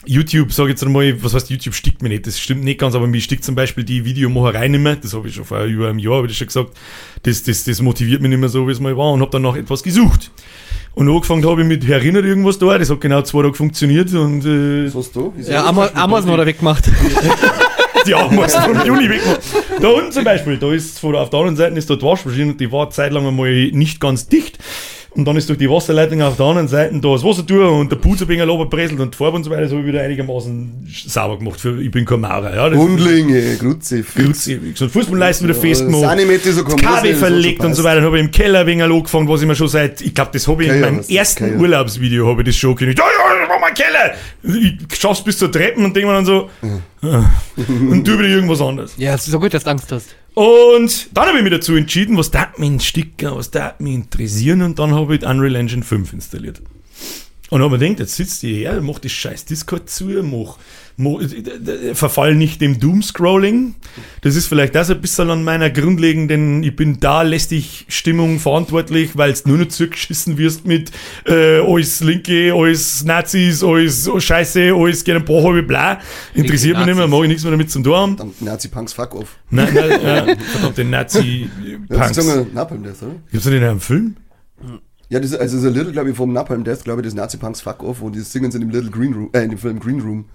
YouTube, sag ich jetzt einmal, was heißt YouTube stickt mir nicht, das stimmt nicht ganz, aber mir stickt zum Beispiel die Videomacherei nicht mehr, das habe ich schon vor über einem Jahr, habe ich schon gesagt, das, das, das motiviert mich nicht mehr so, wie es mal war und habe dann nach etwas gesucht. Und angefangen habe ich mit Erinnert irgendwas da, das hat genau zwei Tage funktioniert und äh, Was hast du? Ja, Ama- Amazon hat er weggemacht. Die mal vom Juni weggemacht. Da unten zum Beispiel, da ist auf der anderen Seite ist dort die Waschmaschine die war zeitlang einmal nicht ganz dicht. Und dann ist durch die Wasserleitung auf der anderen Seite da das Wasser durch und der Putz ein wenig runtergepresselt und die Farbe und so weiter, das habe ich wieder einigermaßen sauber gemacht. Für, ich bin kein Maurer. Ja, Hundlinge, Grutze, Grüß ewig. So Fußballleisten wieder festgemacht. So. Kabel verlegt und so weiter. Dann habe ich im Keller ein wenig angefangen, was ich mir schon seit, ich glaube, das habe ich in meinem ersten. Urlaubsvideo habe ich das schon gekriegt. Ja, ja, das war mein Keller. Ich schaff's bis zur Treppen und denke mir dann so, ah. und du wieder irgendwas anderes. Ja, es ist so gut, dass du Angst hast. Und dann habe ich mich dazu entschieden, was darf mich sticken, was darf mich interessieren und dann habe ich Unreal Engine 5 installiert. Und dann haben wir gedacht, jetzt sitzt die her, mach das scheiß Discord zu, mach verfall nicht dem Doomscrolling. Das ist vielleicht das ein bisschen an meiner grundlegenden, ich bin da lästig Stimmung verantwortlich, weil es nur noch zugeschissen wirst mit äh, alles Linke, alles Nazis, alles oh, Scheiße, alles gerne ein paar halbe bla. Interessiert mich nicht mehr, mag ich nichts mehr damit zu tun. Dann Nazi-Punks fuck off. Nein, nein, (laughs) äh, verdammte Ja, Nazi-Punks. oder? Gibt's denn in einem Film? Ja, das ist, also das ist ein Little, glaube ich, vom Napalm Death, glaube ich, das Nazi-Punks fuck off und die singen sie in dem Little Green Room, äh, in dem Film Green Room.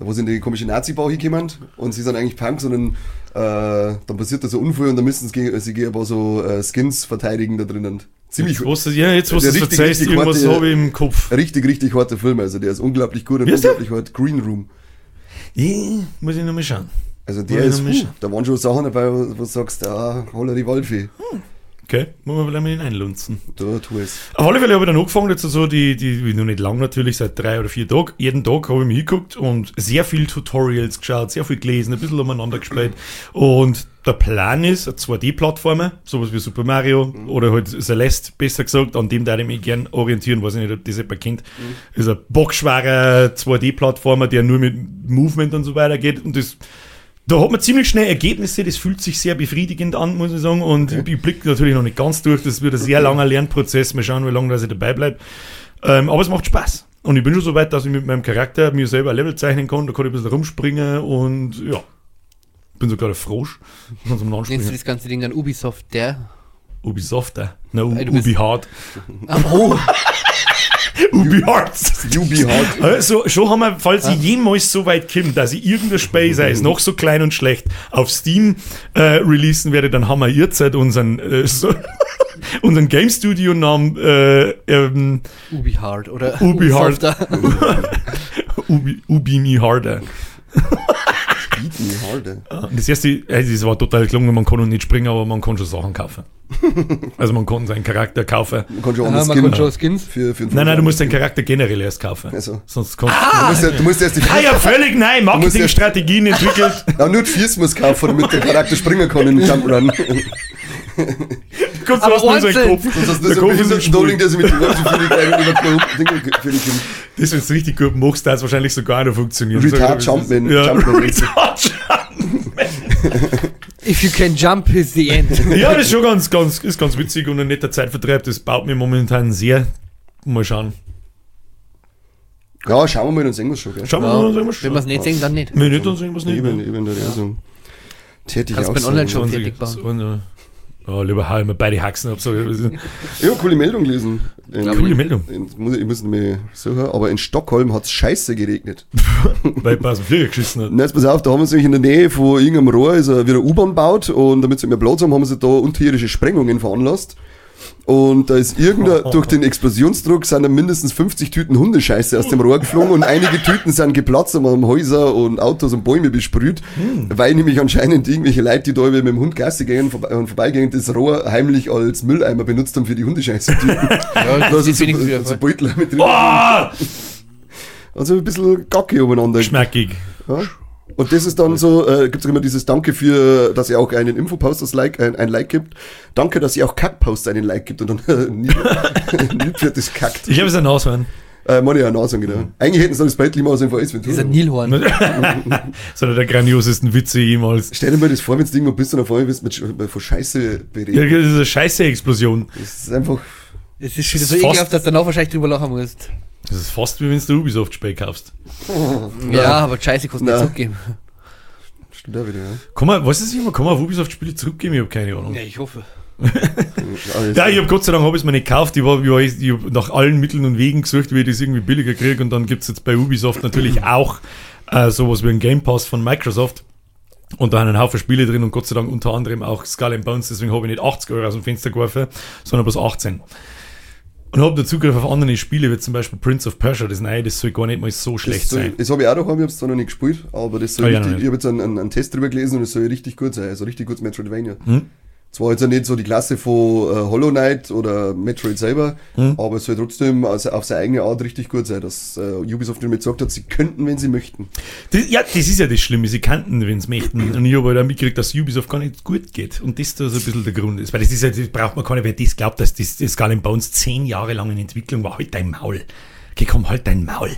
Da wo in die komische Nazi-Bau hinkommen und sie sind eigentlich Punks und dann, äh, dann passiert da so Unfall und dann müssen sie, sie ein paar so äh, Skins verteidigen da drinnen. Ziemlich, Jetzt, du- ja, jetzt, Der es richtig, irgendwas habe ich im Kopf. richtig, richtig harter Film. Also der ist unglaublich gut und Wie unglaublich hart. Green Room. Ja, muss ich noch mal schauen. Also der ich ist, puh, da waren schon Sachen dabei, wo, du sagst, ah, holla die Waldfee. Okay, muss man vielleicht mal ihn einlunzen. Da tu es. Auf alle Fälle habe ich dann angefangen, jetzt so die, die, noch nicht lang natürlich, seit drei oder vier Tagen. Jeden Tag habe ich mich hingeguckt und sehr viel Tutorials geschaut, sehr viel gelesen, ein bisschen umeinander gespielt. Und der Plan ist, eine 2D-Plattformer, sowas wie Super Mario oder halt Celeste, besser gesagt, an dem da ich mich gern orientieren, weiß ich nicht, ob das jemand kennt. ist ein bockschwerer 2D-Plattformer, der nur mit Movement und so weiter geht. Und das da hat man ziemlich schnell Ergebnisse, das fühlt sich sehr befriedigend an, muss ich sagen. Und ich, ich blicke natürlich noch nicht ganz durch, das wird ein sehr langer Lernprozess. Mal schauen, wie lange dass ich dabei bleibe. Ähm, aber es macht Spaß. Und ich bin schon so weit, dass ich mit meinem Charakter mir selber ein Level zeichnen kann. Da kann ich ein bisschen rumspringen und ja. Bin sogar der Frosch. Nennst du das ganze Ding dann Ubisoft, der? Ubisoft, du bist- Ubi Hard. Oh, (laughs) Ubi Hard. UB Hard. Also, schon haben wir, falls ich jemals so weit komme, dass ich irgendein Spiel, sei es noch so klein und schlecht, auf Steam äh, releasen werde, dann haben wir jetzt halt unseren, äh, so, (laughs) unseren Game Studio Namen äh, ähm, Ubi Hard oder Ubi Hard. (laughs) Ubi, Ubi Me Harder. (laughs) Me harder. Und Das erste, das war total gelungen, man kann noch nicht springen, aber man kann schon Sachen kaufen. (laughs) Also man kann seinen Charakter kaufen. Man kann schon Aha, anders man Skin kann schon Skins. für, für Nein, nein, du musst deinen Charakter generell erst kaufen. Also. Sonst kannst Du musst, ja- du musst erst die Ah ja, völlig nein, Marketingstrategien entwickelt. (laughs) Ja, nur die Fies muss kaufen, damit der Charakter springen kann in den Jump'n'Run. Aber du hast nur seinen einzeln. Kopf. Hast du Der Kopf ist schwul. Dolling, der sich mit viele kleine über die Dinge für dich kommt. Das, wenn du es richtig gut machst, darf es wahrscheinlich sogar noch funktionieren. Retard das ist- Jumpman, Ja, Jumpman. Retard Jumpman. If you can jump is the end. Ja, das ist schon ganz, ganz, ist ganz witzig und ein netter Zeitvertreib. Das baut mir momentan sehr. Mal schauen. Ja, schauen wir mal, dann sehen wir es schon, gell? Schauen wir Ja, mal, sehen wir wenn wir es nicht sehen, dann nicht. Wenn nicht, dann sehen wir es nicht. Eben, eben, der so. Tätig Kannst auch beim so. Online-Shop- 20, fertig bauen. Oh, lieber mir beide Haxen ab. So, Ja, coole Meldung lesen. In, Coole Meldung. In, muss, ich muss mir suchen, aber in Stockholm hat es scheiße geregnet. (laughs) weil ich aus dem Flieger geschissen hat. Und jetzt pass auf, da haben sie sich in der Nähe von irgendeinem Rohr ist wieder U-Bahn gebaut und damit sie mehr Platz haben, haben sie da unterirdische Sprengungen veranlasst. Und da ist irgendein, (laughs) durch den Explosionsdruck sind da mindestens 50 Tüten Hundescheiße aus dem Rohr geflogen und einige Tüten sind geplatzt und haben Häuser und Autos und Bäume besprüht, weil nämlich anscheinend irgendwelche Leute, die da mit dem Hund Gasse gehen und vorbeigehen, das Rohr heimlich als Mülleimer benutzt haben für die Hundescheiße-Tüten. (laughs) Ja, da das sind ist so, so. Beutel mit drin. Oh, Also ein bisschen Gacke umeinander. schmackig. Ja. Und das ist dann so, äh, gibt es immer dieses Danke für, dass ihr auch einen Infopost das Like, ein, ein Like gibt. Danke, dass ihr auch Kackpost einen Like gibt und dann (laughs) äh, (laughs) nie, wird das kackt. Ich habe es ein Aushören. Äh, meine ja Nase, genau. Eigentlich hätten sie das Bildlich mal aus dem VS Dieser Nilhorn. Das ist einer der grandiosesten Witze jemals. Stell dir mal das vor, wenn du irgendwo bist und auf einmal bist mit von Scheiße Ja, bereden. das ist eine scheiße Explosion. Das ist einfach, Es ist Das so ist ekelhaft, dass du danach wahrscheinlich drüber lachen musst. Das ist fast wie wenn du Ubisoft-Spiel kaufst. (laughs) Ja, aber Scheiße kostet Na. nicht zurückgeben. stimmt auch wieder, ja. Kann man, was ist immer, kann man auf Ubisoft-Spiele zurückgeben? Ich habe keine Ahnung. Ja, ich hoffe. (laughs) Ja, ich habe Gott sei Dank hab ich's mir nicht gekauft. Ich, war, ich, ich hab nach allen Mitteln und Wegen gesucht, wie ich das irgendwie billiger kriege. Und dann gibt's jetzt bei Ubisoft natürlich (laughs) auch äh, sowas wie ein Game Pass von Microsoft. Und da haben einen Haufen Spiele drin und Gott sei Dank unter anderem auch Skull and Bones. Deswegen habe ich nicht 80 Euro aus dem Fenster geworfen, sondern bloß 18. Und habe da Zugriff auf andere Spiele, wie zum Beispiel Prince of Persia. Das neue, das soll gar nicht mal so schlecht das, soll, sein. das habe ich auch daheim, ich habe es zwar noch nicht gespielt, aber das soll Ah, ja, richtig, nicht. ich habe jetzt einen, einen, einen Test drüber gelesen und es soll richtig gut sein, also richtig gutes Metroidvania. Hm? Zwar jetzt ja nicht so die Klasse von äh, Hollow Knight oder Metroid selber, Hm? aber es soll trotzdem auf seine eigene Art richtig gut sein, dass äh, Ubisoft mir gesagt hat, sie könnten, wenn sie möchten. Das, ja, das ist ja das Schlimme. Sie kannten, wenn sie möchten. Und ich habe halt auch mitgekriegt, dass Ubisoft gar nicht gut geht. Und das da so ein bisschen der Grund ist. Weil das ist ja, das braucht man gar nicht, wer das glaubt, dass das, das Skull Bones zehn Jahre lang in Entwicklung war. Halt dein Maul. Geh, komm, halt dein Maul.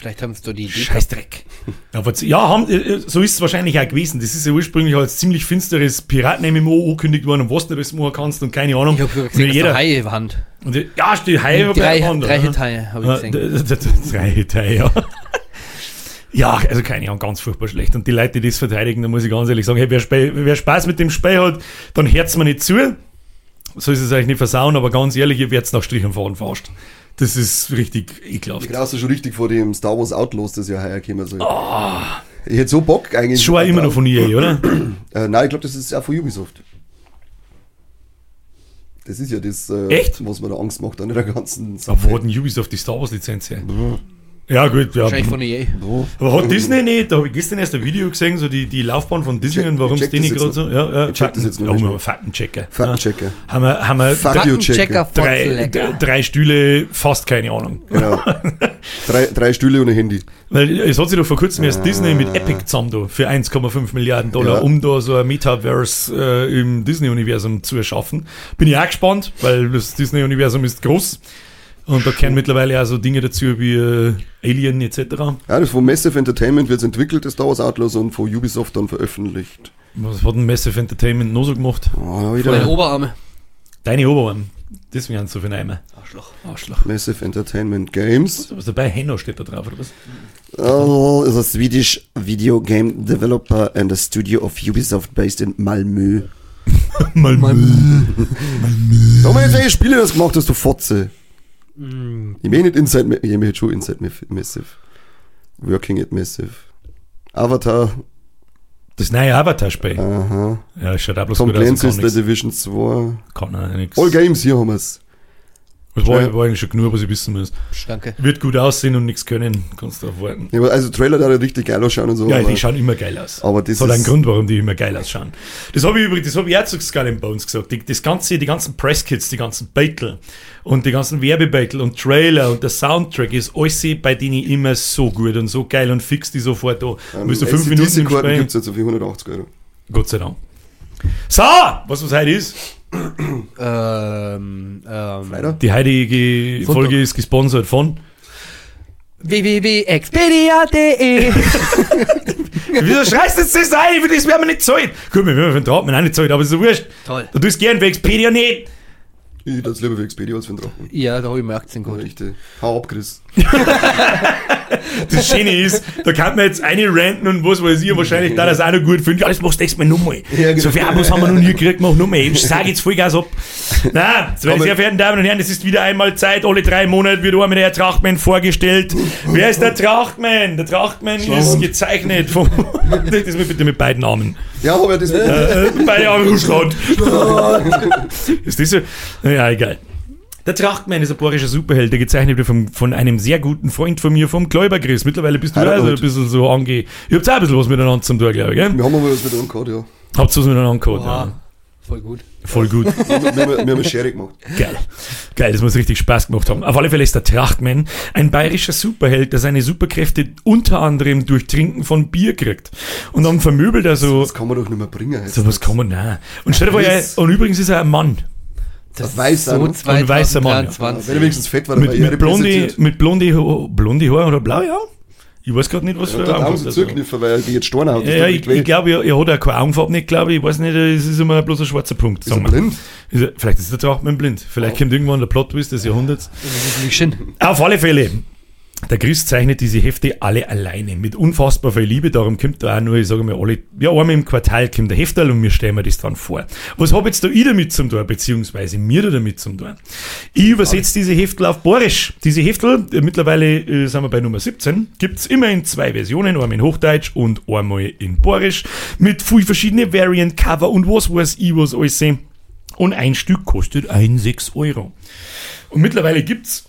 Vielleicht haben sie da die Idee. Scheißdreck. Ja, was- ja haben, äh, äh, so ist es wahrscheinlich auch gewesen. Das ist ja ursprünglich als ziemlich finsteres Piraten-MMO angekündigt worden und was du das machen kannst und keine Ahnung. Ich habe gesehen, dass jeder, der Haie Hand. und, äh, ja, die Haie ich Drei, auch drei ja. Hit-Haie habe ich gesehen. Drei Hit-Haie, ja. Ja, also keine Ahnung, ganz furchtbar schlecht. Und die Leute, die das verteidigen, da muss ich ganz ehrlich sagen, hey, wer, Spe wer Spaß mit dem Spiel hat, dann hört's mir nicht zu. So ist es eigentlich nicht versauen, aber ganz ehrlich, ihr werd's nach Strich und Faden fast. Das ist richtig ekelhaft. Ich graust schon richtig vor dem Star Wars Outlaws, das ja heuer kommen soll. Ich hätte so Bock eigentlich. Ist schon immer noch von EA, oder? (clears throat) Äh, nein, ich glaube, das ist auch von Ubisoft. Das ist ja das, äh, Echt? was mir da Angst macht an der ganzen Aber wo hat denn Ubisoft die Star Wars Lizenz her? Ja, gut, ja. Wahrscheinlich von EA. Aber hat Disney nicht, da habe ich gestern erst ein Video gesehen, so die, die Laufbahn von Disney Check- und warum es die nicht gerade so. Ja, ja, Ich check das jetzt mehr. Faktenchecker. Faktenchecker. Ja. Haben wir, haben wir Fuck drei, drei, drei Stühle, fast keine Ahnung. Genau. (laughs) drei, drei Stühle und ein Handy. Weil es hat sich doch vor kurzem erst Disney mit Epic zusammen da für 1,5 Milliarden Dollar, Ja. um da so ein Metaverse äh, im Disney-Universum zu erschaffen. Bin ich auch gespannt, weil das Disney-Universum ist groß. Und da kennen mittlerweile auch so Dinge dazu wie äh, Alien etc. Ja, das von Massive Entertainment wird entwickelt, das Star Wars Outlaws, und von Ubisoft dann veröffentlicht. Was hat denn Massive Entertainment noch so gemacht? Oh, wieder Oberarme. Deine Oberarm. Deswegen haben sie so viel Neime. Arschloch. Arschloch. Massive Entertainment Games. Was dabei? Henno steht da drauf, oder was? Oh, is a Swedish video game developer and a studio of Ubisoft based in Malmö. (laughs) Mal, mal. Sag mal, jetzt welche Spiele das gemacht hast, du Fotze? Ich meine nicht Inside, ich meine schon Inside Ma- Massive. Working at Massive. Avatar, Das neue Avatar-Spiel. aha. Ja, schaut bloß Tom Clancy's The. Division 2. Kann auch nix. All Games, hier haben wir's. Das war, war eigentlich schon genug, was ich wissen muss. Danke. Wird gut aussehen und nichts können. Kannst du darauf warten. Ja, also Trailer da richtig geil ausschauen und so. Ja, aber die schauen immer geil aus. aber das das hat einen ist- Grund, warum die immer geil ausschauen. Das habe ich übrigens, das habe ich auch zu Skull and Bones gesagt. Die, das ganze, die ganzen Presskits, die ganzen Beitel und die ganzen Werbebeitel und Trailer und der Soundtrack ist alles bei denen immer so gut und so geil und fix die sofort da. ähm, Bist du fünf Minuten im Karten Spiel? gibt's jetzt auf 480 Euro. Gott sei Dank. So, was was heute ist. Ähm, ähm? Die heutige Sonntag. Folge ist gesponsert von. www.expedia.de (laughs) Wieso schreist du jetzt das ein? Für das werden wir nicht zahlt. Gut, wir werden für den Drahtmann auch nicht zahlt, aber ist so wurscht. Toll. Du tust gern für Expedia nicht. Ich das lieber für Expedia als für den Drachen. Ja, da habe ich mir Aktiencode. Richtig. Hau ab, Chris. Das Schöne ist, da kann man jetzt eine ranten und was weiß ich, wahrscheinlich da das auch noch gut finden. Ja, das machst du nächstes Mal nochmal. Ja, genau. So viel Abos haben wir noch nie gekriegt, mach nochmal. Ich sage jetzt Vollgas ab. Nein, so meine sehr verehrten Damen und Herren, es ist wieder einmal Zeit. Alle drei Monate wird einmal der Trachtmann vorgestellt. Wer ist der Trachtmann? Der Trachtmann ist gezeichnet von. Das mir bitte mit beiden Namen. Ja, aber das mit Äh, beide Namen Russland. ist das so? Ja, egal. Der Trachtmann ist ein bayerischer Superheld, der gezeichnet wird vom, von einem sehr guten Freund von mir, vom Gläuberchris. Mittlerweile bist du Hallo, also ein bisschen so ange... Ihr habt auch ein bisschen was miteinander zum tun, glaube ich, gell? Wir haben aber was mit angehört, ja. Habt ihr was miteinander gehabt, ja. Voll gut. Voll gut. Wir, haben- wir, haben- wir haben eine Schere gemacht. Geil. Geil, das muss richtig Spaß gemacht haben. Auf alle Fälle ist der Trachtmann ein bayerischer Superheld, der seine Superkräfte unter anderem durch Trinken von Bier kriegt. Und dann vermöbelt er so... Das kann man doch nicht mehr bringen. So was kann man, nein. Und stell dir vor, er, und übrigens ist er ein Mann. Das weiß er, so? Ein weißer Mann, ja. 2023. Wenn er wenigstens fett war, Mit, er mit, blondi, mit blondi, blondi Haar oder blau, ja? Ich weiß gerade nicht, was Er für dann Augen auch er zugekniffen, weil er die jetzt Storn hat. Ja, ich, ich glaube, er, er hat auch keine Augenfarbe nicht, glaube ich. Ich weiß nicht, es ist immer bloß ein schwarzer Punkt. Ist er blind? Ist er, vielleicht ist der Trachtmann blind. Vielleicht kommt irgendwann der Plot-Twist des Jahrhunderts. Das ist natürlich schön. Auf alle Fälle. Der Chris zeichnet diese Hefte alle alleine, mit unfassbar viel Liebe. Darum kommt da auch nur, ich sage mal, alle, ja, einmal im Quartal kommt der Heftal und wir stellen mir das dann vor. Was hab jetzt da ich damit zum Tor, beziehungsweise mir da damit zum Tor? Ich übersetze diese Heftel auf Borisch. Diese Heftel, äh, mittlerweile äh, sind wir bei Nummer 17, gibt's immer in zwei Versionen, einmal in Hochdeutsch und einmal in Borisch, mit viel verschiedene Variant-Cover und was weiß ich, was alles sehen. Und ein Stück kostet ein 6 Euro. Und mittlerweile gibt's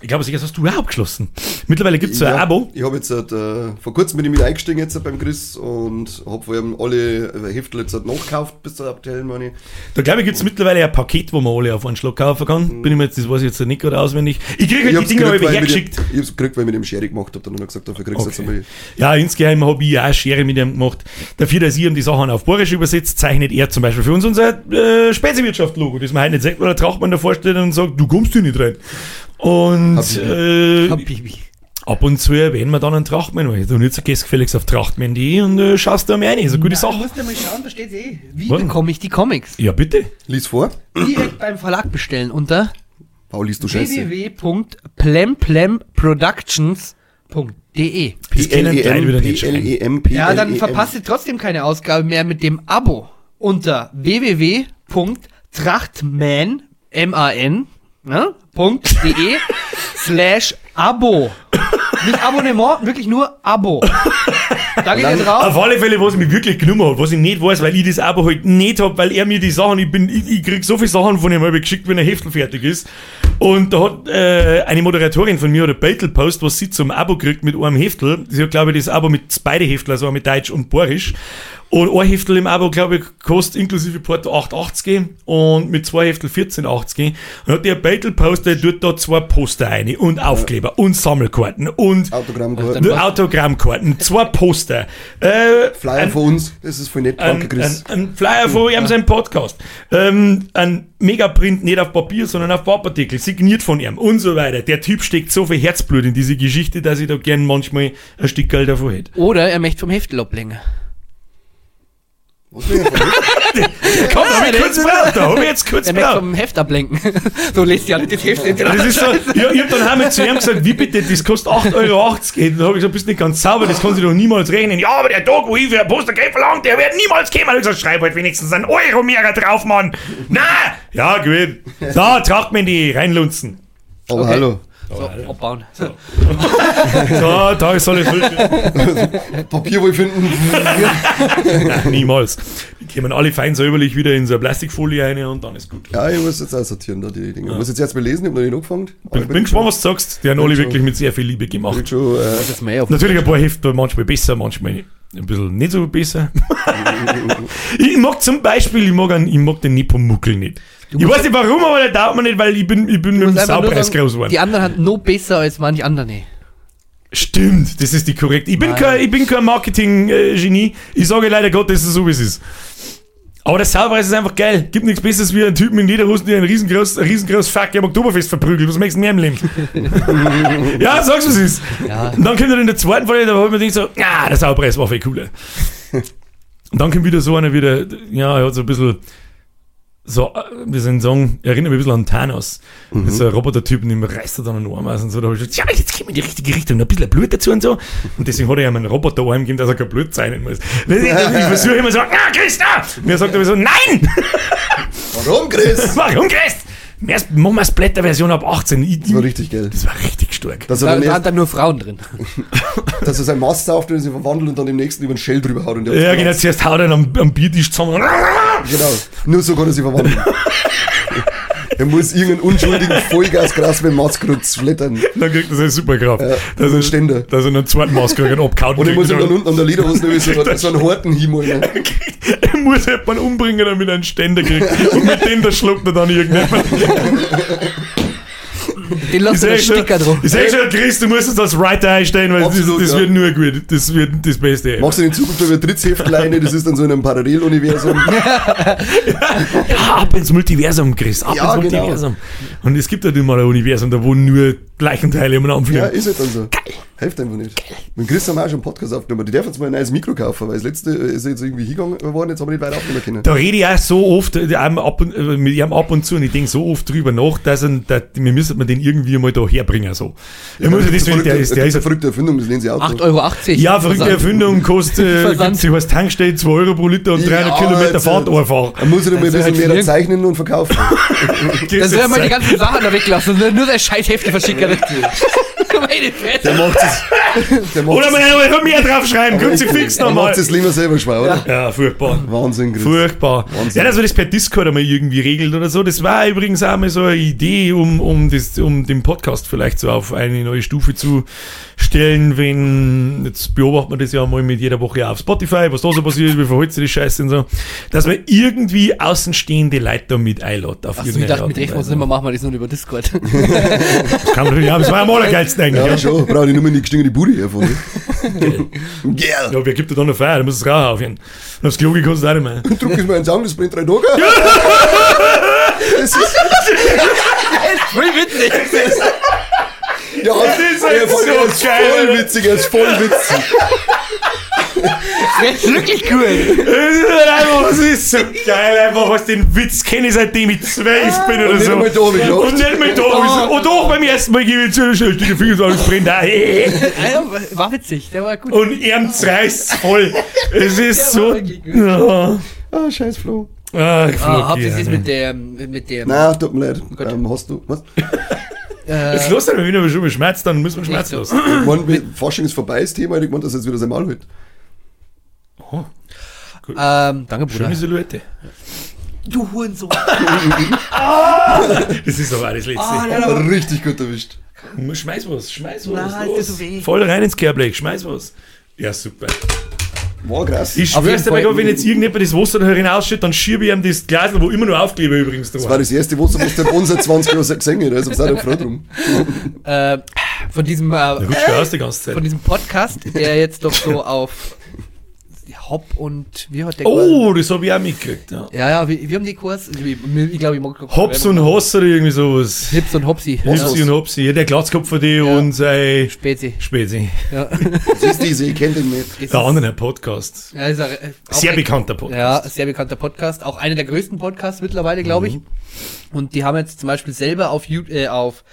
ich glaube, sicher hast du auch abgeschlossen. Mittlerweile gibt es so ein Ja, Abo. Ich habe jetzt halt, äh, vor kurzem bin ich mit eingestiegen jetzt beim Chris und habe vor allem alle äh, Heftel jetzt halt nachgekauft bis zur aktuellen meine. Da glaube ich, gibt es mittlerweile ein Paket, wo man alle auf einen Schlag kaufen kann. Bin ich mir jetzt, das weiß ich jetzt nicht gerade auswendig. Ich kriege Ich halt die hab's Dinger gekriegt, aber ich hergeschickt. dem- ich hab's gekriegt, weil ich mit dem Schere gemacht habe. Dann hat er gesagt, dafür kriegst du jetzt Okay. einmal. Ja, insgeheim habe ich auch Schere mit ihm gemacht. Dafür, dass ich ihm die Sachen auf Borisch übersetzt, zeichnet er zum Beispiel für uns unser äh, Speziewirtschaft-Logo, das man halt nicht sagt, weil der Trachtmann davor steht und sagt, du kommst hier nicht rein. Und äh, Habibi. ab und zu erwähnen wir dann einen Trachtmann. Und jetzt gehst gefälligst auf trachtmann.de und äh, schaust da mal rein. Ist eine gute Du Sache. musst ja mal schauen, da steht eh. Wie Was? bekomme ich die Comics? Ja, bitte. Lies vor. Direkt beim Verlag bestellen unter Paul, liest du Scheiße. www.plemplem.productions.de. Das können die Leute wieder nicht schreiben. Ja, dann verpasst ihr trotzdem keine Ausgabe mehr mit dem Abo unter www.trachtman, M-A-N, ne, .de (laughs) slash Abo. Nicht Abonnement, wirklich nur Abo. Da geht ihr drauf. Auf alle Fälle, was mich wirklich genommen hat, was ich nicht weiß, weil ich das Abo halt nicht hab, weil er mir die Sachen, ich bin, ich, ich krieg so viele Sachen von ihm halb geschickt, wenn ein Heftel fertig ist. Und da hat äh, eine Moderatorin von mir oder Beitel Post, was sie zum Abo kriegt mit einem Heftel. Sie hat, glaube ich, das Abo mit beide Heftel, also auch mit Deutsch und Borisch. Und ein Heftel im Abo, glaube ich, kostet inklusive Porto 8,80 und mit zwei Heftel 14,80. Und hat der Beitel Post, der tut da zwei Poster rein und Aufkleber und Sammelkarten und Autogrammkarten. nur Autogrammkarten, zwei Poster. Äh, Flyer ein, von uns. Das ist voll nett. Danke, ein, Chris. ein, ein Flyer von ihm, seinem Podcast. Ähm, ein Megaprint, nicht auf Papier, sondern auf Papartikel, signiert von ihm und so weiter. Der Typ steckt so viel Herzblut in diese Geschichte, dass ich da gern manchmal ein Stück Geld davon hätte. Oder er möchte vom Heftel ablegen. Was will ich von dir? (laughs) Komm, da hab ich kurz braucht, da hab ich jetzt kurz Er möchte braucht. vom Heft ablenken. (laughs) so lest ihr alle das Heft Ja, Das ist so, ja, ich hab dann heim zu ihm gesagt, wie bitte, das kostet 8,80 Euro. Und dann hab ich gesagt, bist nicht ganz sauber, das kann sich doch niemals rechnen. Ja, aber der Tag, wo ich für ein Poster Geld verlangt, der wird niemals kommen. Und ich gesagt, schreib halt wenigstens einen Euro mehr drauf, Mann. Na, ja, gut. So, tracht mir die reinlunzen. Aber Okay. hallo. So, abbauen. So. (laughs) So, da soll ich (laughs) Papier wohl finden. (laughs) Nein, niemals. Die kommen alle fein säuberlich wieder in so eine Plastikfolie rein und dann ist gut. Ja, ich muss jetzt auch sortieren, da die Dinge. Ich muss jetzt erst mal lesen, ich hab noch nicht angefangen. Aber Bin, bin gespannt, was du sagst. Die haben alle wirklich mit sehr viel Liebe gemacht. bin schon, äh, ist. Natürlich ein paar Hefte manchmal besser, manchmal ein bisschen nicht so besser. ich mag zum Beispiel, ich mag, einen, ich mag den Nepomukkel nicht. Ich musst weiß nicht warum, aber der taugt mir nicht, weil ich bin, ich bin mit Du dem Saupreis groß geworden. Die anderen hatten nur besser als manche andere. Stimmt, das ist die korrekte. Ich bin Nein. kein, ich bin kein Marketing-Genie. Ich sage leider Gott, das ist so, wie es ist. Aber der Saupreis ist einfach geil. Gibt nichts Besseres wie einen Typen in Lederhosen, der ein riesengroß, riesengroß Fuck am Oktoberfest verprügelt. Was möchtest du mehr im Leben? (laughs) ja, sag's, was ist. Ja. Und dann kommt er in der zweiten Folge, da hat man denkt so, ja, der Saupreis war viel cooler. (laughs) Und dann kommt wieder so einer wieder, ja, er hat so ein bisschen, so, äh, soll ich sagen, erinnert mich ein bisschen an Thanos. Das ist so ein Roboter-Typ, und dem reißt er dann einen Arm aus und so. Da hab ich gesagt, ja, jetzt gehen wir in die richtige Richtung, ein bisschen Blut dazu und so. Und deswegen hat er ja einen Roboter-Arm gegeben, dass er kein Blut sein muss. Ich, ich versuche immer so, ah, Christa! Und er sagt aber so, nein! warum, Chris? (laughs) Warum, Christ? Erst machen wir Splatter-Version ab 18. Ich, Das war richtig geil. das war richtig stark. Dass Da, er, dann nur Frauen drin. (laughs) dass er sein Mast sauft und sich verwandelt und dann im nächsten über den Shell drüber haut. Und der Ja, genau, zuerst haut er am, am Biertisch zusammen. Genau. Nur so kann er sich verwandeln. (laughs) er muss irgendeinen unschuldigen (laughs) Vollgasgras mit dem Maskrutz flattern. Dann kriegt er seine Superkraft. Ja, dass, er, Ständer. dass er einen zweiten Maus kriegt und er muss ihm kriegt. dann unten an der Lederhose noch so, (laughs) so einen Horten hinholen. (laughs) er muss jemanden umbringen, damit er einen Ständer kriegt. Und mit dem, da schluckt er dann irgendjemand. Den den schon, Sticker drauf. ich sag schon, Chris, du musst es als Writer einstellen, weil Absolut, das, das ja. wird nur gut. Das wird das Beste. Machst du in Zukunft über Trittsheftkleine, das ist dann so in einem Paralleluniversum. (laughs) Ja, ab ins Multiversum, Chris. Ab Ja, ins genau. Multiversum. Und es gibt halt immer ein Universum, da wo nur Leichenteile immer Ja, anfliegen. ist halt dann so. Hilft einfach nicht. Mit Chris haben wir auch schon einen Podcast aufgenommen. Die dürfen jetzt mal ein neues Mikro kaufen, weil das letzte ist jetzt irgendwie hingegangen worden, jetzt haben wir nicht weiter aufnehmen können. Da rede ich auch so oft äh, einem ab und, äh, mit ihm ab und zu und ich denke so oft drüber nach, dass, er, dass wir müssen den irgendwie mal da herbringen. So. Ich muss ja deswegen, der ist, der ist eine verrückte Erfindung, das lehnen sie auch. 8,80 Euro. Ja, verrückte. Erfindung, kostet, äh, gibt's, was Tankstelle, 2 Euro pro Liter und 300 Ja, Kilometer Fahrt äh, einfach. Da muss er dann mal ein Das bisschen halt mehr zeichnen und verkaufen. (laughs) Dann soll er mal die ganzen Sachen da weglassen und nur der scheiß Hefte verschicken. (laughs) Meine Fresse. Der macht es. Der macht Oder mal es- noch mehr draufschreiben, kommt sie fix der nochmal. macht es lieber selber schwer, oder? Ja, furchtbar. Wahnsinn, Chris. Furchtbar. Wahnsinn. Ja, dass man das per Discord einmal irgendwie regelt oder so. Das war übrigens auch mal so eine Idee, um, um, das, um den Podcast vielleicht so auf eine neue Stufe zu stellen, wenn, jetzt beobachten wir das ja mal mit jeder Woche auf Spotify, was da so passiert, wie verhält sich die Scheiße und so, dass man irgendwie außenstehende Leute da mit einlädt. Auf Achso, ich dachte, Art mit Rechnung sind wir machen wir das nur über Discord. Das kann man natürlich, aber das war am allergeilsten eigentlich. Ja, Ja, schon. Brauche ich nur mal die gestingene Bude hervon. (laughs) Gell. ja wer gibt dir da noch Feier? Da muss es. Und aufs Klo du auch nicht mehr. (laughs) Druck ist mir ein Song, das bringt drei Tage. (laughs) Das ist, Voll witzig. ja, ist er halt ist voll, so er ist geil. voll witzig, er ist voll witzig. Das ist wirklich cool. (laughs) Das ist ist so geil, einfach, was den Witz kenne ich seitdem ich zwölf bin oder Und nicht so. da hab ich gelacht. Und nicht mal da. hab ich so- Und auch beim ersten Mal gebe ich zu, steht der Finger so, alles brennt. (laughs) Ja, war witzig, der war gut. Und er zerreißt voll. Es ist so. Ah, scheiß Flo. Ah, Ah, Floki, hauptsächlich ist mit der, mit der, Na, tut mir leid. Gott. Ähm, hast du, was? (laughs) äh, Jetzt los, wenn wir schon beschmerzt, dann müssen wir schmerzlos. Ich meine, Forschung ist vorbei, das Thema. Ich meine, dass jetzt wieder sein Maul hält. Oh, ähm, danke, Bruder. schöne Silhouette. Du Hurensohn. (laughs) Das ist aber alles Letzte. Ah, ja. Aber richtig gut erwischt. Schmeiß was, schmeiß was. Nein, los. das so weh. Voll rein ins Kehrblech, schmeiß was. Ja, super. War krass. Ich schwör's dir, wenn jetzt irgendjemand das Wasser da herausschüttet, dann schiebe ich ihm das Glas, wo immer noch Aufkleber übrigens Das drauf. war das erste Wasser, was der bei uns seit 20 Jahren gesehen hat. Also, ihr froh drum. äh, von diesem, Da äh, rutscht er aus die ganze von Zeit. diesem Podcast, der jetzt doch so auf Hop und wie hat der Oh, das habe ich auch mitgekriegt. Ja. Ja, ja, wir, wir haben die Kurs. Ich, ich glaube, ich mag Hops und Hoss oder irgendwie sowas. Hips und Hopsi. Hopsi und Hopsi. Ja, der Glatzkopf von dir und sein Spezi. Spezi. Ja. Siehst du, ich kennt ihn nicht. Der andere Podcast. Ja, ist ein, äh, auch Sehr ein- bekannter Podcast. Ja, sehr bekannter Podcast. Auch einer der größten Podcasts mittlerweile, glaube ich. Und die haben jetzt zum Beispiel selber auf, äh, auf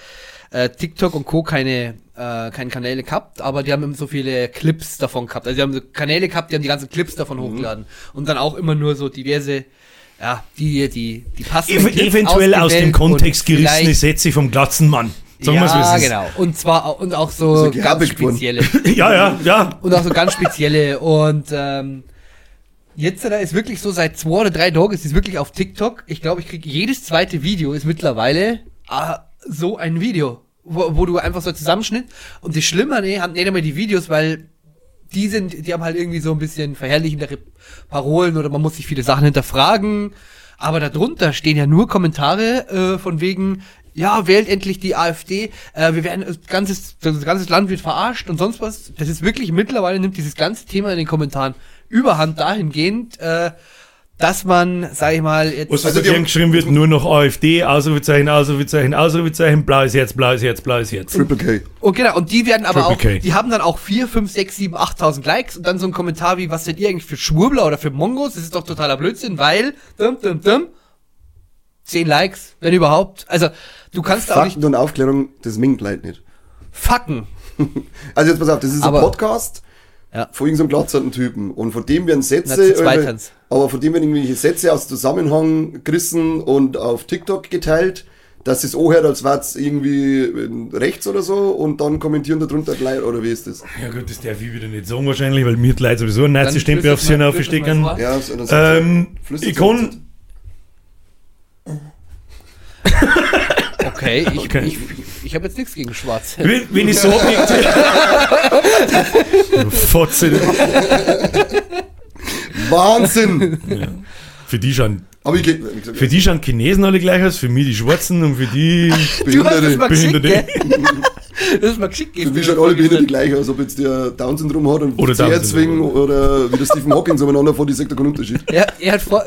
äh, TikTok und Co. keine, äh, keine Kanäle gehabt, aber die haben immer so viele Clips davon gehabt. Also die haben so Kanäle gehabt, die haben die ganzen Clips davon hochgeladen. Und dann auch immer nur so diverse, ja, die, die, die passen. Ev eventuell aus dem Kontext gerissene Sätze vom Glatzenmann. Sagen wir's, wie es ja, genau. Und zwar auch, und auch so, So ganz spezielle. (laughs) Ja, ja, ja. Und auch so ganz spezielle. Und ähm, jetzt da ist wirklich so, seit zwei oder drei Tagen ist es wirklich auf TikTok. Ich glaube, ich kriege jedes zweite Video ist mittlerweile ah, so ein Video, wo, wo du einfach so Zusammenschnitt. Und das Schlimme nee, haben nicht einmal die Videos, weil die sind, die haben halt irgendwie so ein bisschen verherrlichendere Parolen oder man muss sich viele Sachen hinterfragen. Aber darunter stehen ja nur Kommentare äh, von wegen, ja, wählt endlich die AfD, äh, wir werden, das ganze, das ganze Land wird verarscht und sonst was. Das ist wirklich, mittlerweile nimmt dieses ganze Thema in den Kommentaren überhand dahingehend, äh, dass man, sag ich mal, jetzt... Was Also also geschrieben wird, nur noch AfD, Ausrufezeichen, Ausrufezeichen, Ausrufezeichen, blaues Herz, blaues Herz, blaues Herz. Triple K. Und genau, und die werden aber Triple auch, K. die haben dann auch 4, 5, 6, 7, 8.000 Likes und dann so ein Kommentar wie, was seid ihr eigentlich für Schwurbler oder für Mongos? Das ist doch totaler Blödsinn, weil, dum, dum, dum, 10 Likes, wenn überhaupt. Also, du kannst da auch nicht Fakten und Aufklärung, das mingt Leute nicht. fucken. (laughs) Also jetzt pass auf, das ist Aber- ein Podcast Ja. von irgendeinem glatzerten Typen und von dem werden Sätze, aber von dem werden irgendwelche Sätze aus Zusammenhang gerissen und auf TikTok geteilt, dass es auch hört, als wäre es irgendwie äh, rechts oder so und dann kommentieren darunter gleich, oder wie ist das? Ja gut, das darf ich wieder nicht sagen wahrscheinlich, weil mir die Leute sowieso einen Nazi-Stempel aufs Hirn aufstecken. Ja, so, das Ähm, ich kann... (laughs) Okay, ich, Okay. ich, ich habe jetzt nichts gegen Schwarz. Wenn, wenn ich so objektiv... (laughs) Fotze. Wahnsinn! Für die schauen... Aber ich gesagt, Für die schauen Chinesen alle gleich aus, für mich die Schwarzen und für die (laughs) hast das Behinderte. (laughs) Das ist mal geschickt. für mich schauen alle Behinderte gleich aus, ob jetzt der Down-Syndrom hat und Oder Herzwing oder wie der Stephen Hawking umeinander vor, die sagt da keinen Unterschied. Er, er hat vor,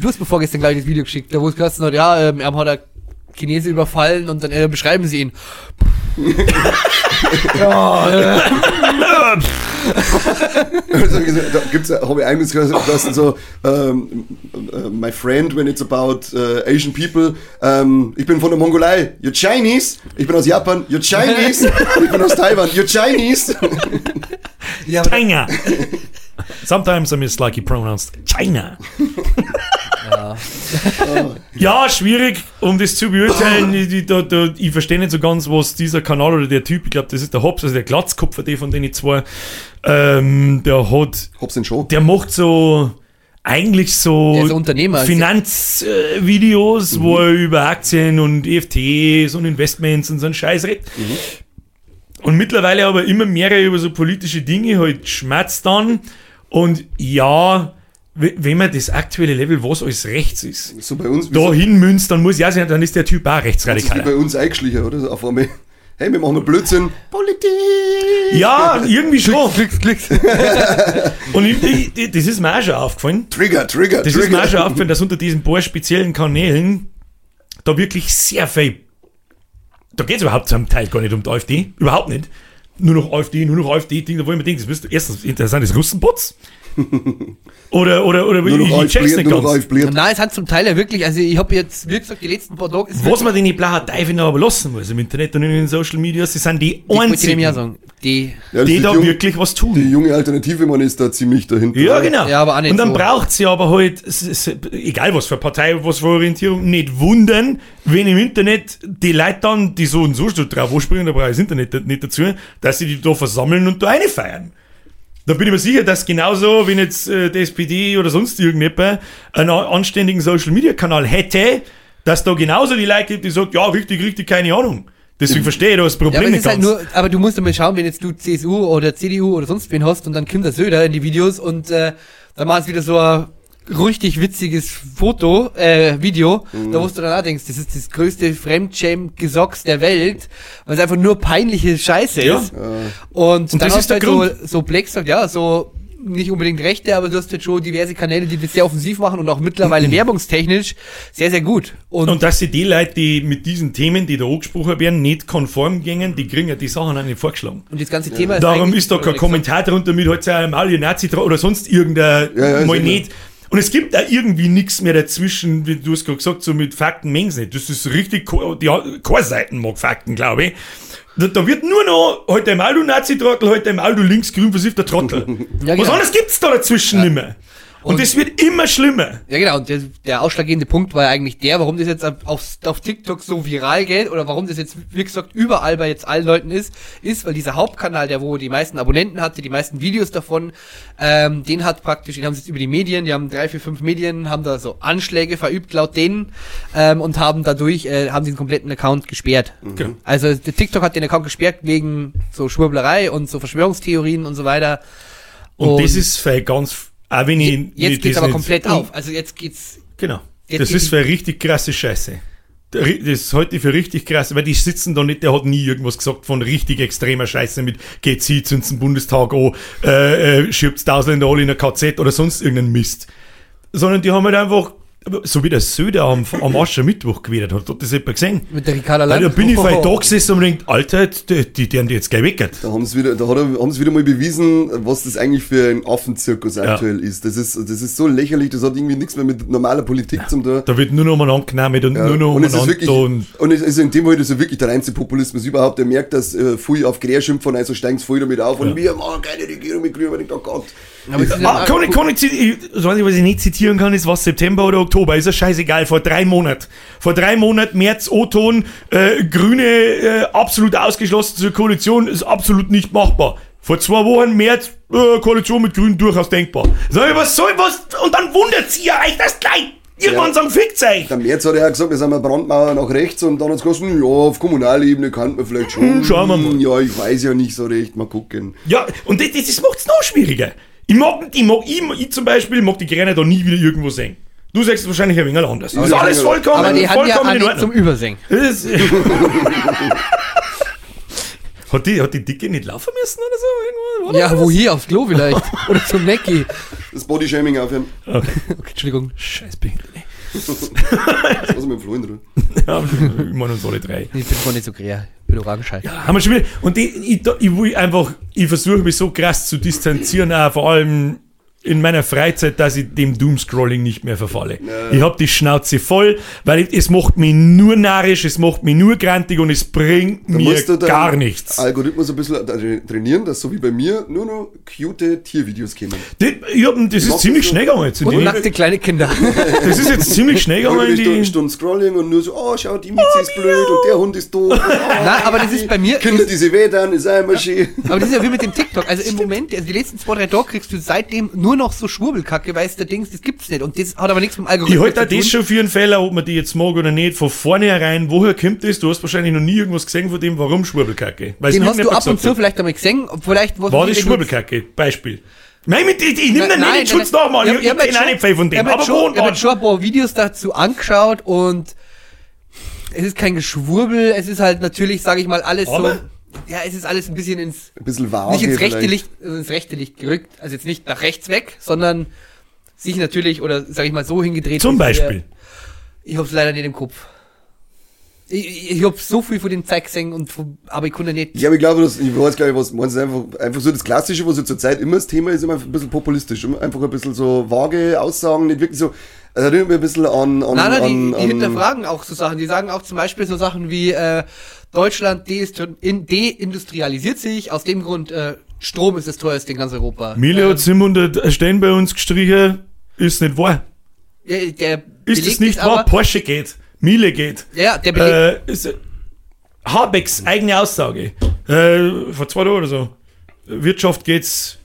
du hast mir vorgestern gleich das Video geschickt, da wo es gesagt hat, ja, ähm, er hat er Chinese überfallen und dann äh, beschreiben sie ihn. ja, (laughs) gesagt, da gibt's, habe ich eigentlich gehört, so, ähm, äh, my friend, when it's about äh, Asian people, ähm, ich bin von der Mongolei, you're Chinese, ich bin aus Japan, you're Chinese, ich bin aus Taiwan, you're Chinese. (laughs) ja, China. (laughs) Sometimes I mislike you pronounced China. Ja, schwierig, um das zu beurteilen. Ich, ich, da, da, ich verstehe nicht so ganz, was dieser Kanal oder der Typ, ich glaube, das ist der Hobbs, also der Glatzkopf von den- von denen zwei, ähm, der hat, Hab's den schon. der macht so eigentlich so Der ist Unternehmer. also Finanzvideos, äh, Videos, wo er über Aktien und EFTs und Investments und so einen Scheiß redet. Und mittlerweile aber immer mehr über so politische Dinge halt schmerzt dann. Und ja, we- wenn man das aktuelle Level, was alles rechts ist, So bei uns, wie da so- hinmünzt, dann muss ja sein, dann ist der Typ auch das ist wie rechtsradikal. bei uns eingeschlichen, oder? Auf einmal, hey, wir machen mal Blödsinn. Politik! Ja, irgendwie schon. Klicks, klicks. (laughs) Und ich, ich, das ist mir auch schon aufgefallen. Trigger, Trigger, Das ist mir auch schon Trigger. aufgefallen, dass unter diesen paar speziellen Kanälen da wirklich sehr viel, da geht es überhaupt zum Teil gar nicht um die AfD, überhaupt nicht. Nur noch AfD, nur noch AfD-Ding, da wo ich mir denke, das bist erstens interessant, ist Russenbots. (laughs) oder, oder, oder, Nur noch ich check's nicht ganz. Nein, es hat zum Teil ja wirklich, also ich habe jetzt, wie gesagt, die letzten paar Tage ist Was man den blauen Teufel noch aber lassen muss im Internet und in den Social Media, sie sind die die ich einzigen, auch sagen. Die, Ja, die ist da jung- wirklich was Die tun. junge Alternative, man ist da ziemlich dahinter. Ja, genau. Ja, aber auch nicht und dann so. braucht sie aber halt, es ist, egal was für Partei, was für Orientierung, nicht wundern, wenn im Internet die Leute dann, die so und so drauf anspringen, da brauche ich das Internet nicht dazu, dass sie die da versammeln und da eine feiern. Da bin ich mir sicher, dass genauso, wenn jetzt äh, die SPD oder sonst irgendjemand einen anständigen Social-Media-Kanal hätte, dass da genauso die Leute gibt, die sagt, ja, richtig, richtig, keine Ahnung. Deswegen verstehe ich da das ja, Problem es nicht halt ganz. nur, aber du musst mal schauen, wenn jetzt du CSU oder CDU oder sonst wen hast und dann kommt der Söder in die Videos und äh, dann machen sie wieder so ein richtig witziges Foto, äh, Video, Mhm. da wo du dann auch denkst, das ist das größte Fremdschäm-Gesocks der Welt, weil es einfach nur peinliche Scheiße Ja. ist. Und, Und dann das hast ist du der halt so, so Black sagt, ja, so nicht unbedingt Rechte, aber du hast halt schon diverse Kanäle, die das sehr offensiv machen und auch mittlerweile (clears throat) werbungstechnisch sehr, sehr gut. Und, Und dass sie die Leute, die mit diesen Themen, die da angesprochen werden, nicht konform gingen, die kriegen ja die Sachen auch nicht vorgeschlagen. und das ganze Thema ist Darum ist da kein Kommentar drunter mit halt ein Maul, Nazi oder sonst irgendein Ja, ja, mal nicht. Und es gibt da irgendwie nichts mehr dazwischen, wie du hast gerade gesagt, so mit Fakten mengen's nicht. Das ist richtig, die keine Seiten mag Fakten, glaube ich. Da, da wird nur noch, heute einmal du Nazi-Trottel, heute einmal du linksgrün versiffter Trottel. (laughs) Ja, Was genau. anderes gibt's da dazwischen nicht mehr. Und, das wird immer schlimmer. Ja, genau. Und der, der ausschlaggebende Punkt war ja eigentlich der, warum das jetzt auf, auf TikTok so viral geht oder warum das jetzt, wie gesagt, überall bei jetzt allen Leuten ist, ist, weil dieser Hauptkanal, der wo die meisten Abonnenten hatte, die meisten Videos davon, ähm, den hat praktisch, den haben sie jetzt über die Medien, die haben drei, vier, fünf Medien, haben da so Anschläge verübt laut denen ähm, und haben dadurch, äh, haben sie den kompletten Account gesperrt. Genau. Also der TikTok hat den Account gesperrt wegen so Schwurblerei und so Verschwörungstheorien und so weiter. Und, das ist für ganz, auch wenn ich. jetzt das geht's aber komplett auf. Also jetzt geht's Genau. Jetzt das geht ist für richtig krasse Scheiße. Das halte ich für richtig krass, weil die sitzen da nicht, der hat nie irgendwas gesagt von richtig extremer Scheiße mit geht sie, zündet den Bundestag an, äh, äh, schiebt Ausländer alle in ein KZ oder sonst irgendeinen Mist. Sondern die haben halt einfach, so wie der Söder am, am Aschermittwoch gewählt hat, hat das jemand gesehen? mit der Ricarda Lang. da bin ich vielleicht (laughs) da gesessen und denkt, Alter, die, die, die haben die jetzt gleich weggert. Da haben sie wieder, da hat haben sie wieder mal bewiesen, was das eigentlich für ein Affenzirkus aktuell ist. Das ist, das ist so lächerlich, das hat irgendwie nichts mehr mit normaler Politik zum tun. Da wird nur noch umeinander genommen und Ja, nur noch und es ist wirklich, und und es ist in dem Fall ist ja wirklich der reinste Populismus überhaupt. Er merkt, dass äh, viel auf Quer schimpfen, also steigen sie voll damit auf und wir machen keine Regierung mit Grün, und ich oh Gott. Aber es Ah, kann ich, kann ich, das Einzige, was ich nicht zitieren kann, ist was September oder Oktober. Ist ja scheißegal. Vor drei Monaten. Vor drei Monaten, März, O-Ton, äh, Grüne äh, absolut ausgeschlossen zur Koalition, ist absolut nicht machbar. Vor zwei Wochen, März, äh, Koalition mit Grünen durchaus denkbar. Sag ich, was soll was? Und dann wundert sie ja euch das gleich. Irgendwann Ja. sagen, fickt euch. Der März hat ja gesagt, wir sind eine Brandmauer nach rechts und dann hat es gesagt, ja, auf Kommunalebene kann man vielleicht schon. Hm, schauen wir mal. Ja, ich weiß ja nicht so recht, mal gucken. Ja, und das, das, das macht's noch schwieriger. Ich mag, ich mag, ich, ich zum Beispiel mag die Grünen da nie wieder irgendwo sehen. Du sagst es wahrscheinlich ein wenig anders. Das ist alles vollkommen, aber die ja vollkommen in nicht Ordnung. zum Übersingen. Ist- (laughs) hat, die, hat die Dicke nicht laufen müssen oder so? Irgendwo? Ja, was? wo hier? Aufs Klo vielleicht. (laughs) Oder zum Necki. Das Bodyshaming aufhören. Okay. (laughs) Okay, Entschuldigung. Scheiß Behinderte. Das muss mit dem Flo in Ruhe. Ja, ich meine uns alle drei. Ich bin gar nicht so quer. Ich bin Orangenschalt. Haben wir schon wieder. Und ich, ich, da- ich will einfach, ich versuche mich so krass zu distanzieren, auch vor allem in meiner Freizeit, dass ich dem Doomscrolling nicht mehr verfalle. Ich hab die Schnauze voll, weil ich, es macht mich nur narrisch, es macht mich nur grantig und es bringt Da mir musst du deinen gar nichts. Algorithmus ein bisschen tra- trainieren, dass so wie bei mir nur noch cute Tiervideos kommen. Das, ich hab, das ist machst ziemlich schnell gegangen jetzt. Und nackte kleine Kinder. (laughs) Das ist jetzt ziemlich schnell gegangen in Eine Stunde, die... Stunde Scrolling und nur so, oh, schau, die Mieze ist blöd und der Hund ist doof. Oh, Nein, aber das ist bei mir. Kinder, die sich wehtun, ist auch immer schön. Aber das ist ja wie mit dem (laughs) TikTok. Also im Moment, also die letzten zwei, drei Tage kriegst du seitdem nur noch so Schwurbelkacke, weißt du, Dings, das gibt's nicht. Und das hat aber nichts mit dem Ich Algorithmus halte auch das schon für einen Fehler, ob man die jetzt mag oder nicht, von vornherein, woher kommt das? Du hast wahrscheinlich noch nie irgendwas gesehen von dem, warum Schwurbelkacke? Weil's Den hast du ab und zu vielleicht einmal gesehen. Vielleicht was War das Schwurbelkacke? Beispiel. Nein, mit, ich, ich nehme den nicht den Schutz nochmal. Ich, ich, hab ich jetzt kenne auch schon- nicht viel von dem. ich hab Aber jetzt schon, ich hab schon ein paar Videos dazu angeschaut und es ist kein Geschwurbel, es ist halt natürlich, sage ich mal, alles Aber? so. Ja, es ist alles ein bisschen ins, Ein bisschen vage nicht ins rechte vielleicht. Licht, äh, ins rechte Licht gerückt, also jetzt nicht nach rechts weg, sondern sich natürlich oder sage ich mal so hingedreht. Zum Beispiel. Ich hab's leider nicht im Kopf. Ich, ich hab so viel von dem Zeug gesehen, und von, aber ich konnte nicht. Ja, aber ich glaube, das, ich weiß gar nicht, was meinst du, einfach, einfach so das Klassische, was so zur Zeit immer das Thema ist, immer ein bisschen populistisch. Immer Einfach ein bisschen so vage Aussagen, nicht wirklich so, also erinnert mich ein bisschen an, an, Nein, nein, die, an, die an hinterfragen auch so Sachen. Die sagen auch zum Beispiel so Sachen wie äh, Deutschland deindustrialisiert sich, aus dem Grund äh, Strom ist das teuerste in ganz Europa. Mille hat 700 Stellen bei uns gestrichen, ist nicht wahr. Äh, der Ist es nicht wahr? Porsche geht, Miele geht. Ja, der belegt, Äh, ist, Habecks eigene Aussage. Äh, vor zwei Tagen oder so. Wirtschaft geht's,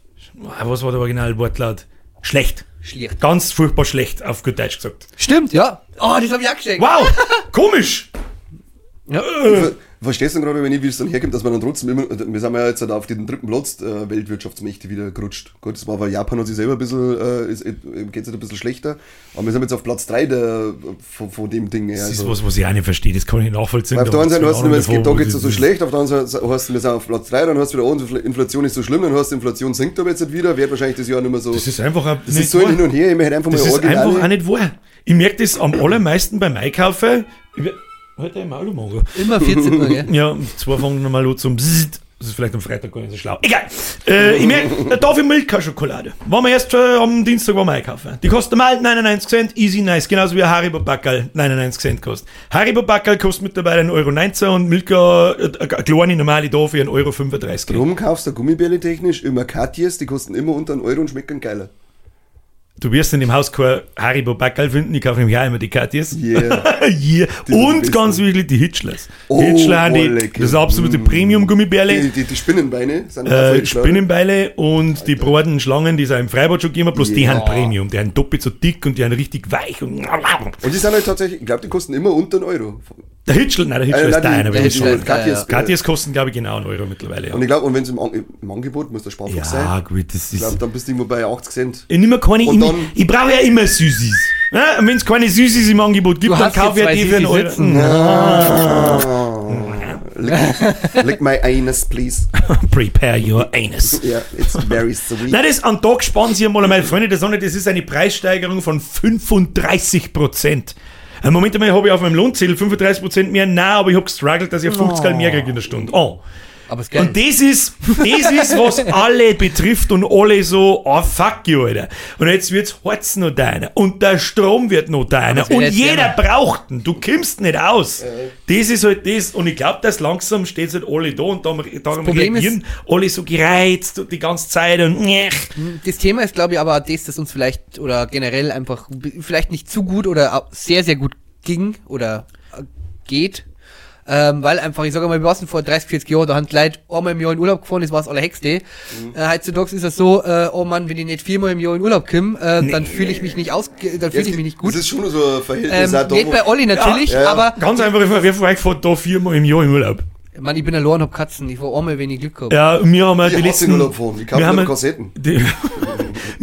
ah, was war der Originalwortlaut? Schlecht. schlecht. Ganz furchtbar schlecht, auf gut Deutsch gesagt. Stimmt, ja. Oh, das hab ich auch geschenkt. Wow, komisch. Ja. Ver- Verstehst du gerade, wenn ich, wie es dann herkommt, dass man dann trotzdem immer, wir sind ja jetzt halt auf den dritten Platz äh, Weltwirtschaftsmächte wieder gerutscht. Gut, das war, weil Japan hat sich selber ein bisschen, äh, ist, geht es ein bisschen schlechter, aber wir sind jetzt auf Platz 3 der, von, von dem Ding her. Das ist Also, was, was ich auch nicht verstehe, das kann ich nachvollziehen. weil auf der einen Seite hast du es geht, da Ahnung geht es so davon, schlecht, auf der anderen Seite hast du, wir sind auf Platz 3, dann hast du wieder, oh, Inflation ist so schlimm, dann hast du Inflation sinkt aber jetzt nicht wieder, wird wahrscheinlich das Jahr nicht mehr so. Das ist einfach ein- das ist so wahr. hin und her, ich möchte einfach mal Das ist einfach auch nicht wahr. Ich merke das am allermeisten beim Einkaufen. Ich Heute im Maul machen. Immer 14 Uhr, gell? (laughs) Ja, zwei fangen nochmal an zum Bzzzt. Das ist vielleicht am Freitag gar nicht so schlau. Egal. Äh, ich merke, da darf ich Milka-Schokolade. Waren wir erst äh, am Dienstag waren wir einkaufen. Die kostet mal 99 Cent, easy nice. Genauso wie ein Haribo Backel 99 Cent kostet. Haribo Backel kostet mittlerweile 1,19 Euro und Milka, äh, eine kleine normale da für 1,35 Euro. Drum kaufst du Gummibärle technisch immer Katjes, die kosten immer unter einen Euro und schmecken geiler. Du wirst in dem Haus kein Haribo Backel finden, ich kaufe nämlich auch immer die Katjes. Yeah. (laughs) yeah. Die Und die ganz wichtig, die Hitchlers. Oh, Hitchler haben oh, die, lecker. das absolute Mm. Premium-Gummibärle. Die, die, die Spinnenbeine sind Äh. Spinnenbeile und die braten Schlangen, die es auch im Freibad schon gegeben bloß die Ja. haben Premium. Die haben doppelt so dick und die haben richtig weich. Und Und die sind halt tatsächlich, ich glaube, die kosten immer unter einen Euro. Der Hitchler, nein, der Hitchler Äh, ist nein, der ich Hitchler sage. ist- Katjes, ja, ja. Katjes kosten, glaube ich, genau einen Euro mittlerweile. Und Ja, ich glaube, und wenn es im, An- im Angebot, muss der Sparfuchs ja sein. gut, das Ich glaube, ist. dann bist du immer bei 80 Cent. Ich nehme keine, Und ich, dann- ich brauche ja immer Süßis. Ja, und wenn es keine Süßis im Angebot gibt, dann kaufe ich ja die für einen Euro. sitzen. lick, lick my anus, please. (laughs) Prepare your anus. (laughs) Ja, it's very sweet. Nein, das an Tag sparen Sie einmal, meine Freunde der Sonne, das ist eine Preissteigerung von 35 Prozent. Moment einmal habe ich auf meinem Lohnzettel 35 Prozent mehr, nein, aber ich habe gestruggelt, dass ich 50 Geld mehr kriege in der Stunde. Oh. Aber es. Und das ist, das ist, was (laughs) alle betrifft und alle so, oh fuck you, Alter. Und jetzt wird's Harz noch deiner und der Strom wird noch deiner und jeder braucht ihn, du kommst nicht aus. Das ist halt das und ich glaube, dass langsam steht halt alle da und darum, darum Problem ist- reagieren alle so gereizt die ganze Zeit und nech. Das Thema ist, glaube ich, aber das, das uns vielleicht oder generell einfach vielleicht nicht zu gut oder sehr, sehr gut ging oder äh, geht. Ähm, weil einfach, ich sage mal, wir waren vor 30, 40 Jahren, da haben die Leute einmal im Jahr in Urlaub gefahren, das war das allerhexte. Mhm. Äh, heutzutage ist es so, äh, oh Mann, wenn ich nicht viermal im Jahr in Urlaub komme, äh, dann fühle ich mich nicht aus, dann fühle ich mich nicht gut. Das ist schon so ein Verhältnis. Ähm, nicht bei Olli natürlich, Ja, ja. aber Ganz einfach, von euch fährt da viermal im Jahr in Urlaub? Mann, ich bin allein und hab Katzen, ich war einmal, wenn ich Glück hab. Ja, wir haben ja Ich die hasse letzten... in Urlaub fahren. Ich kaufe wir haben ja- Kassetten. Die,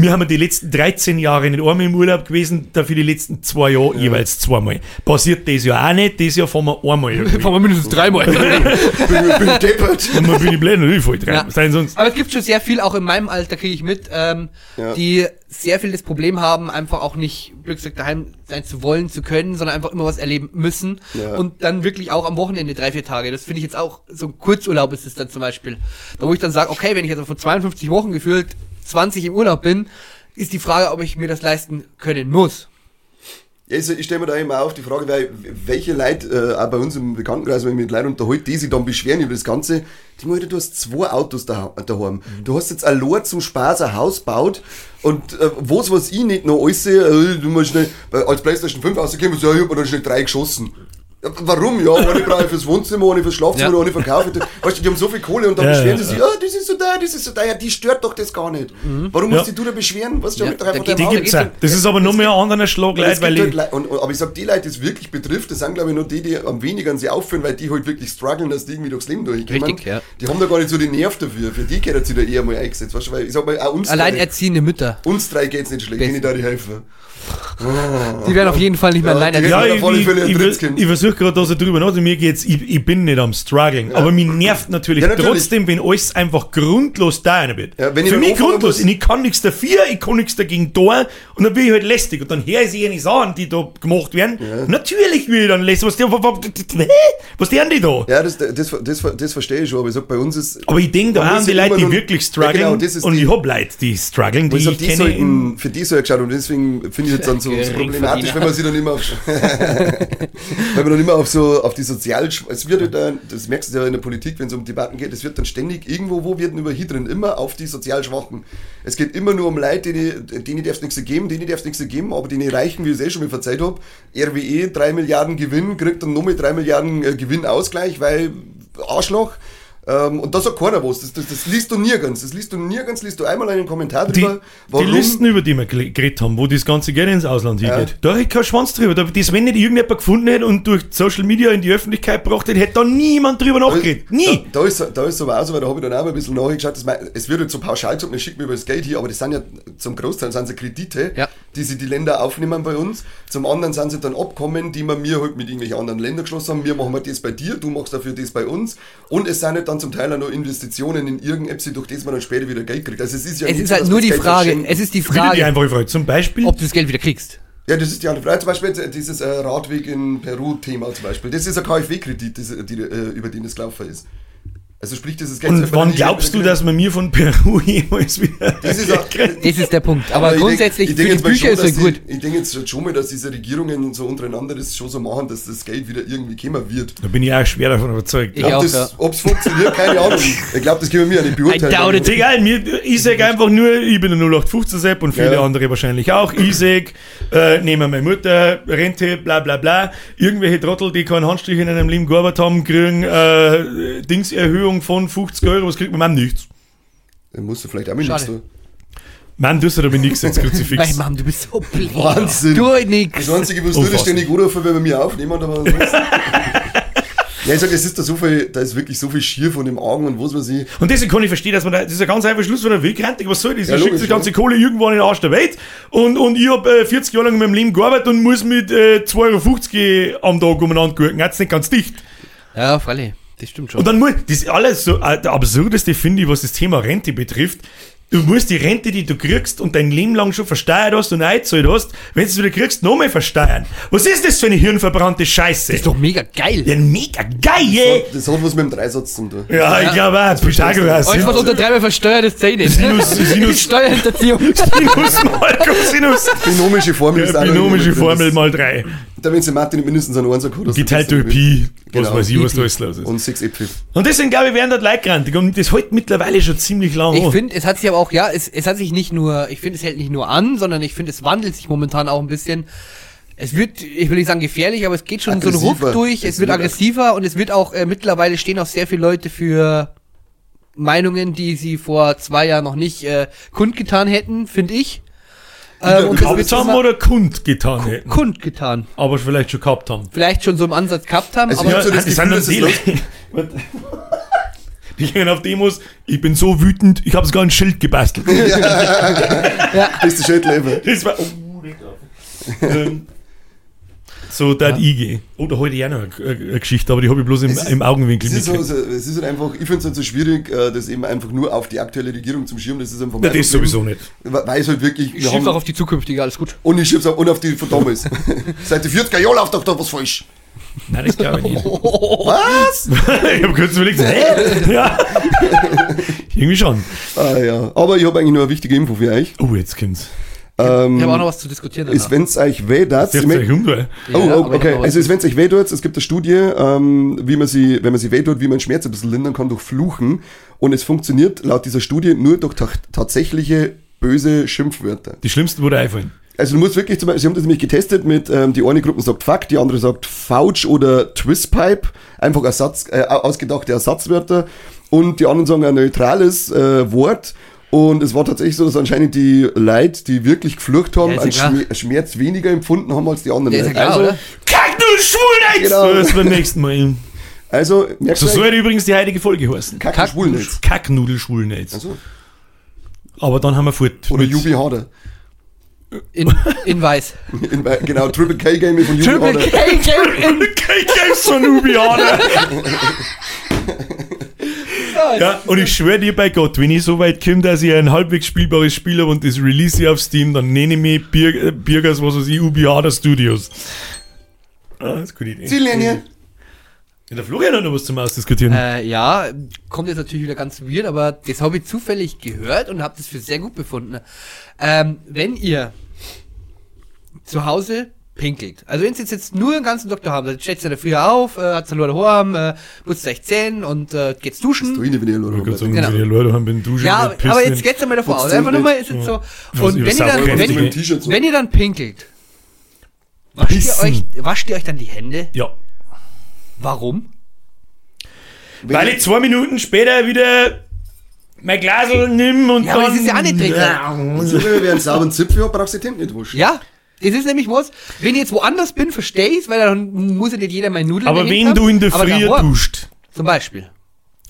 wir haben ja die letzten 13 Jahre nicht einmal im Urlaub gewesen, dafür die letzten zwei Jahre jeweils zweimal. Passiert das ja auch nicht, das Jahr fahren wir einmal. (laughs) Fahren wir mindestens dreimal. bin, (laughs) bin ich deppert. Und man bin ich blöd, natürlich voll dran. Ja. Sein sonst. Aber es gibt schon sehr viel, auch in meinem Alter kriege ich mit, ähm, Ja. die sehr viel das Problem haben, einfach auch nicht gesagt daheim sein zu wollen, zu können, sondern einfach immer was erleben müssen. Ja. Und dann wirklich auch am Wochenende drei, vier Tage. Das finde ich jetzt auch, so ein Kurzurlaub ist es dann zum Beispiel. Da wo ich dann sage, okay, wenn ich jetzt von 52 Wochen gefühlt 20 im Urlaub bin, ist die Frage, ob ich mir das leisten können muss. Ja, ich, ich stelle mir da immer auf die Frage, weil welche Leute, äh, auch bei uns im Bekanntenkreis, wenn ich mit Leuten unterhalte, die sich dann beschweren über das Ganze, die Leute, du hast zwei Autos da, daheim. Du hast jetzt allein zum Spaß ein Haus baut und äh, was, was ich nicht noch alles sehe, äh, du musst schnell, als Playstation 5 rausgekommen, so, ja, ich hab mir dann schnell drei geschossen. Warum? Ja, eine brauche ich fürs Wohnzimmer, eine fürs Schlafzimmer, Ja. eine verkaufe ich. Weißt du, die haben so viel Kohle und dann Ja, beschweren ja, sie sich, ah, das ist so da, das ist so da, ja, die stört doch das gar nicht. Warum Ja. musst dich du da beschweren? Was Ja, doch da geht- Die gibt's ja. Das ist aber nur mehr ein anderer Schlag, Leute, es weil ich, halt Leute, und, und, aber ich sag, die Leute, die es wirklich betrifft, das sind glaube ich nur die, die am wenigsten sie aufführen, weil die halt wirklich strugglen, dass die irgendwie durchs Leben durchkommen. Richtig, ja. Die haben da gar nicht so den Nerv dafür. Für die geht sie da eher mal eingesetzt. Weißt du, weil ich sag mal, auch uns drei, Alleinerziehende Mütter. uns drei geht's nicht schlecht, Best. denen da die helfen. Die werden auf jeden Fall nicht mehr Ja, die- ja, Ja, ich, ich, ich, ich versuche gerade da so drüber nach, mir geht's, ich, ich bin nicht am struggeln, aber mir nervt natürlich, Ja, natürlich. trotzdem, wenn alles einfach grundlos da wird. Ja, wenn ich Für mich grundlos. muss- ich kann nichts dafür, ich kann nichts dagegen tun und dann bin ich halt lästig und dann höre ich sich eine Sachen, die da gemacht werden. Natürlich will ich dann lästig. Was, die- was, was, was tun die da? Ja, das, das, das, das verstehe ich schon, aber ich sag, bei uns ist. Aber ich denke da an muss die ja Leute, die wirklich Ja, strugglen. genau, und die- ich hab Leute, die strugglen, die Ich ich kenne. sollten, für die so geschaut und deswegen finde ich jetzt dann so, so problematisch, wenn man sich dann immer auf, (laughs) (laughs) wenn man dann immer auf so, auf die Sozial, es wird dann, das merkst du ja in der Politik, wenn es um Debatten geht, es wird dann ständig, irgendwo, wo wird denn überhindern, immer auf die sozial Schwachen. Es geht immer nur um Leute, denen, denen darf es nichts geben, denen darf es nichts geben, aber denen Reichen, wie ich es eh schon mal verzeiht habe, RWE 3 Milliarden Gewinn, kriegt dann nochmal 3 Milliarden äh, Gewinnausgleich, weil Arschloch. Ähm, und da sagt keiner was. Das, das, das liest du nirgends. Das liest du nirgends, liest du einmal einen Kommentar Die, drüber. die Listen, über die wir geredet haben, wo das ganze Geld ins Ausland Ja. hingeht, da hätte kein Schwanz drüber. Da- Das, wenn nicht irgendjemand gefunden hätte und durch Social Media in die Öffentlichkeit gebracht hätte, hätte da niemand drüber nachgeredet. Nie! Da, da, ist, da ist aber auch so, weil da habe ich dann auch mal ein bisschen nachgeschaut. Das, mein- es wird jetzt so pauschal gesagt, man schickt mir über das Geld hier, aber das sind ja zum Großteil sind sie Kredite, Ja. die sich die Länder aufnehmen bei uns. Zum anderen sind sie dann Abkommen, die wir mir halt mit irgendwelchen anderen Ländern geschlossen haben. Wir machen wir das bei dir, du machst dafür das bei uns. Und es sind halt dann zum Teil auch noch Investitionen in irgendetwas, durch das man dann später wieder Geld kriegt. Also es ist ja Es nicht ist so, halt nur die Geld Frage, es ist die die Frage, einfache Frage. Zum Beispiel, ob du das Geld wieder kriegst. Ja, das ist die andere Frage. Zum Beispiel jetzt dieses äh, Radweg in Peru-Thema zum Beispiel. Das ist ein KfW-Kredit, die, äh, über den es gelaufen ist. Also sprich, dieses Geld... und sollte man wann glaubst du, dass man mir von Peru (laughs) jemals wieder Das ist auch, Das ist der Punkt. Aber, ich grundsätzlich, denk- ich denk für die jetzt mal Bücher schon, ist dass gut. Die, ich denke jetzt schon mal, dass diese Regierungen so untereinander das schon so machen, dass das Geld wieder irgendwie kommen wird. Da bin ich auch schwer davon überzeugt. Ich das- ja. Ob es funktioniert, keine Ahnung. Ich glaube, das können wir ja nicht beurteilen. I doubt it. Egal, mir, ich sag einfach nur, ich bin ein 0815 Sepp und viele Ja. andere wahrscheinlich auch. Ich sag, äh, nehmen meine Mutter, Rente, bla bla bla. Irgendwelche Trottel, die keinen Handstrich in einem Leben gearbeitet haben, kriegen äh, Dingserhöhung von 50 Euro. Was kriegt man? Man nichts. Dann musst du vielleicht auch Schade. nichts tun. Man, du hast aber nichts jetzt Kruzifix. Mann, du bist so blöd. Wahnsinn. Du nix. Das Einzige, was du ständig anrufen, wenn wir mich aufnehmen, aber (laughs) Ja, ich sag, es ist da so viel, da ist wirklich so viel schier von dem Augen und was man sie. Und deswegen kann ich verstehen, dass man da, das ist ein ganz einfacher Schluss von der Wegrentung. Was soll das? Ja, ich schicke die ganze ja. Kohle irgendwo in den Arsch der Welt und, und ich hab äh, 40 Jahre lang in meinem Leben gearbeitet und muss mit äh, 2,50 Euro am Tag umeinander gucken. Jetzt nicht ganz dicht. Ja, freilich. Das stimmt schon. Und dann muss, das ist alles so, äh, der absurdeste finde ich, was das Thema Rente betrifft. Du musst die Rente, die du kriegst und dein Leben lang schon versteuert hast und eingezahlt hast, wenn du es wieder kriegst, nochmal versteuern. Was ist das für eine hirnverbrannte Scheiße? ist doch mega geil. ja, mega geil! Das hat was mit dem Dreisatz zu tun. Ja, ich glaube auch, Pythagoras. Alles, was unter dreimal versteuert ist, zählt nicht. Sinus- (laughs) Sinus- Steuerhinterziehung. Sinus mal Cosinus. Binomische Formel ist Ja, auch noch binomische. Formel mal drei. Da wenn sie nicht mindestens einen Einser gehabt hast, Geteilt durch Pi. Was Genau. weiß ich, was da alles los ist. Und sechs Äpfel. Und deswegen glaube ich, werden dort Leute grantig. Und das hält mittlerweile schon ziemlich lang Ich finde, es hat sich aber auch, ja, es, es hat sich nicht nur, ich finde, es hält nicht nur an, sondern ich finde, es wandelt sich momentan auch ein bisschen. Es wird, ich will nicht sagen gefährlich, aber es geht schon so ein Ruck Aggressiver. durch, es, Es wird wird aggressiver und es wird auch, äh, mittlerweile stehen auch sehr viele Leute für Meinungen, die sie vor zwei Jahren noch nicht äh, kundgetan hätten, finde ich. Ähm, und das Gehabt haben oder kundgetan hätten. kundgetan. Aber vielleicht schon gehabt haben. Vielleicht schon so im Ansatz gehabt haben, Also aber ich hab so das die Gefühl, es die, (laughs) die gehen auf Demos, ich bin so wütend, ich habe sogar ein Schild gebastelt. Das ist der Schädleber. Das war. Oh, ähm, so, da ja. ich gehen. Oh, da heute ich auch noch eine, eine Geschichte, aber die habe ich bloß im, Es ist- im Augenwinkel Es ist, so, es ist halt einfach, ich finde es halt so schwierig, äh, das eben einfach nur auf die aktuelle Regierung zum Schirm. Das ist einfach Na, das Problem. sowieso nicht. Weil es halt wirklich. ich wir schieb haben- auch auf die zukünftige, alles gut. und ich schieb's auch und auf die von damals. (laughs) Seit die 40er Jahren läuft doch da was falsch. Nein, das glaube ich nicht. (laughs) Was? (laughs) ich habe kurz überlegt, hä? Ja. Irgendwie schon. Ah ja. Aber ich habe eigentlich nur eine wichtige Info für euch. Oh, jetzt kommt's. Ähm, Ich habe auch noch was zu diskutieren. ist, wenn es euch weh tut. Oh, oh okay. Also wenn es euch weh tut, es gibt eine Studie, ähm, wie man sie, wenn man sie weh tut, wie man Schmerz ein bisschen lindern kann durch Fluchen. Und es funktioniert laut dieser Studie nur durch ta tatsächliche böse Schimpfwörter. Die schlimmsten wurde einfallen. Also du musst wirklich zum Beispiel, sie haben das nämlich getestet mit, ähm, die eine Gruppe sagt Fuck, die andere sagt Fouch oder Twistpipe, einfach Ersatz, äh, ausgedachte Ersatzwörter und die anderen sagen ein neutrales äh, Wort und es war tatsächlich so, dass anscheinend die Leute, die wirklich geflucht haben, Ja, einen ja klar. Schmer Schmerz weniger empfunden haben als die anderen Ja, ist ja Leute. klar, also, oder? Kack, du Schwulnetz! Genau. Das beim nächsten Mal. also merkst So soll übrigens die heutige Folge heißen. Kack, Kack- Schwulnetz. Kacknudel-Schwulnetz. Also, Aber dann haben wir fort. oder Jubi Harder. In, in weiß. (laughs) In, genau, Triple K Game von Triple Jugendorder. K Game von Ubiana. (laughs) ja, und ich schwöre dir bei Gott, wenn ich so weit komme, dass ich ein halbwegs spielbares Spiel habe und das release ich auf Steam, dann nenne ich mich Bir äh, Birgers, was weiß ich, Ubiana Studios. Ah, das ist eine gute Idee. Ziellinie. Ja, der Florian hat noch was zum Ausdiskutieren. Äh, ja, kommt jetzt natürlich wieder ganz weird, aber das habe ich zufällig gehört und habe das für sehr gut befunden. Ähm, wenn ihr zu Hause pinkelt, also wenn ihr jetzt, nur den ganzen Doktor habt, dann steht ihr da früher auf, äh, hat hallo daheim, äh, putzt euch Zähne und äh, geht's duschen. Du ihn, wenn ich Ich wollte gerade sagen, Genau. wenn die Leute haben, bin duschen. Ja, pissen. aber jetzt geht's einmal davor aus. Einfach nur mal ist jetzt so. Und ihr wenn ihr dann, wenn, ihr- so. wenn ihr dann pinkelt, wascht ihr, euch, wascht ihr euch dann die Hände? Ja. Warum? Weil ich zwei Minuten später wieder mein Glasl nimm und Ja, aber dann... das ist ja auch nicht drin. Also, wenn wer einen sauberen Zipfel hat, brauchst du die Hände nicht waschen. Ja, das ist nämlich was, wenn ich jetzt woanders bin, verstehe ich weil dann muss ja nicht jeder meine Nudeln Aber wenn haben. du in der Früh duscht, Zum Beispiel.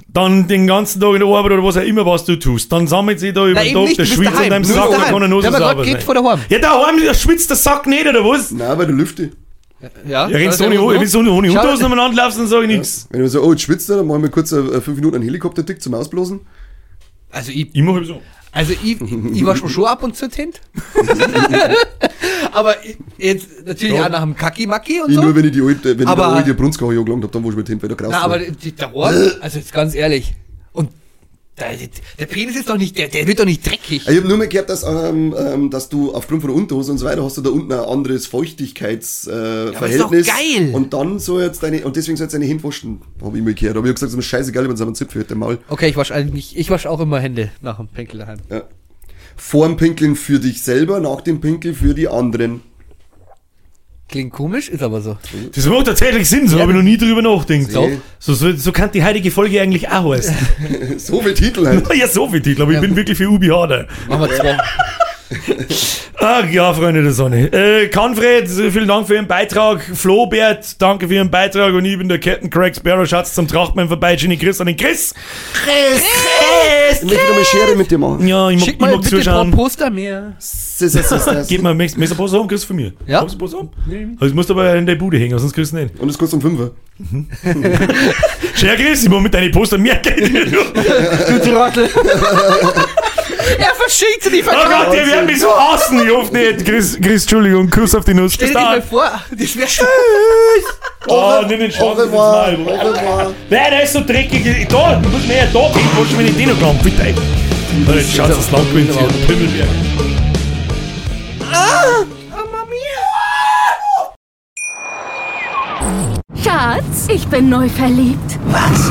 dann den ganzen Tag in der Arbeit oder was auch immer, was du tust, dann sammelt sich da über Nein, den Tag nicht, der du bist Schwitz an deinem Du Sack daheim. kann er nur so sauber geht sein. vor daheim. Ja, daheim schwitzt der Sack nicht, oder was? Nein, bei der Lüfte. Ja, Ja, rennst du das ohne, du ohne Unterhosen umeinander laufst, dann sag ich nichts. Wenn ich so, oh, jetzt schwitzt er, dann machen wir kurz äh, fünf Minuten einen Helikopter-Tick zum Ausblasen. Also ich, Ich mach so. Also ich, ich wasche mir schon ab und zu die Hände. (laughs) Aber jetzt natürlich Ja. auch nach dem Kaki-Maki und Ich so. nur, wenn ich die alte, wenn Aber- ich der alte Brunskau angelangt habe, dann wasche ich die Hände wieder raus. Na, aber die, der Ohren, (laughs) also jetzt ganz ehrlich. Der, der Penis ist doch nicht, der, der wird doch nicht dreckig. Ich habe nur mal gehört, dass, ähm, ähm, dass du aufgrund von der Unterhose und so weiter hast du da unten ein anderes Feuchtigkeitsverhältnis. Äh, aber ist doch geil. Und dann so jetzt deine, und deswegen soll jetzt deine Hände waschen, habe ich mal gehört. Aber ich habe gesagt, es ist mir scheißegal, wenn es einen Zipfel hat, der Maul. Okay, ich wasche eigentlich, ich wasche auch immer Hände nach dem Pinkel daheim. Ja. Vorm Pinkeln für dich selber, nach dem Pinkel für die anderen. Klingt komisch, ist aber so. Das macht tatsächlich Sinn, so habe ich noch nie drüber nachgedacht. So. So, so, so kann die heutige Folge eigentlich auch heißen. (laughs) so viel Titel halt. (laughs) ja, so viel Titel, aber ich bin wirklich für Ubi Harder. Machen wir zwei. Ach ja, Freunde der Sonne. Äh, Kanfred, vielen Dank für Ihren Beitrag. Flobert, danke für Ihren Beitrag. Und ich bin der Captain Craig Sparrow. Schatz zum Trachtmann vorbei. Jenny Chris an den Chris. Ich möchte noch mal Schere mit dir machen. Ja, ich mag, Schick ich mal mag bitte ein paar zuschauen. Poster mehr. Gib mal, möchtest du ein Poster haben? Kriegst du von mir. Ja. Hast du ein Poster haben? Also, das musst du aber in der Bude hängen, sonst kriegst du nicht. Und es kostet um 5. (laughs) Scher Chris, ich mach mit deinen Poster mehr Geld. Du Trottel. (laughs) er verschickt sie nicht Oh Gott, die werden mich so hassen. Ich hoffe nicht. Chris, Chris, Entschuldigung, Kuss auf die Nuss. Stell Bis dir das mal vor, das wäre schon. Oh, nimm den Schwanz ins revoir. Nein, der ist so dreckig. Da, du musst mehr da gehen, wenn ich den noch klauen. Bitte. Jetzt schaut das Land gewinnt hier. Pimmelberg. Schatz, ich bin neu verliebt. Was?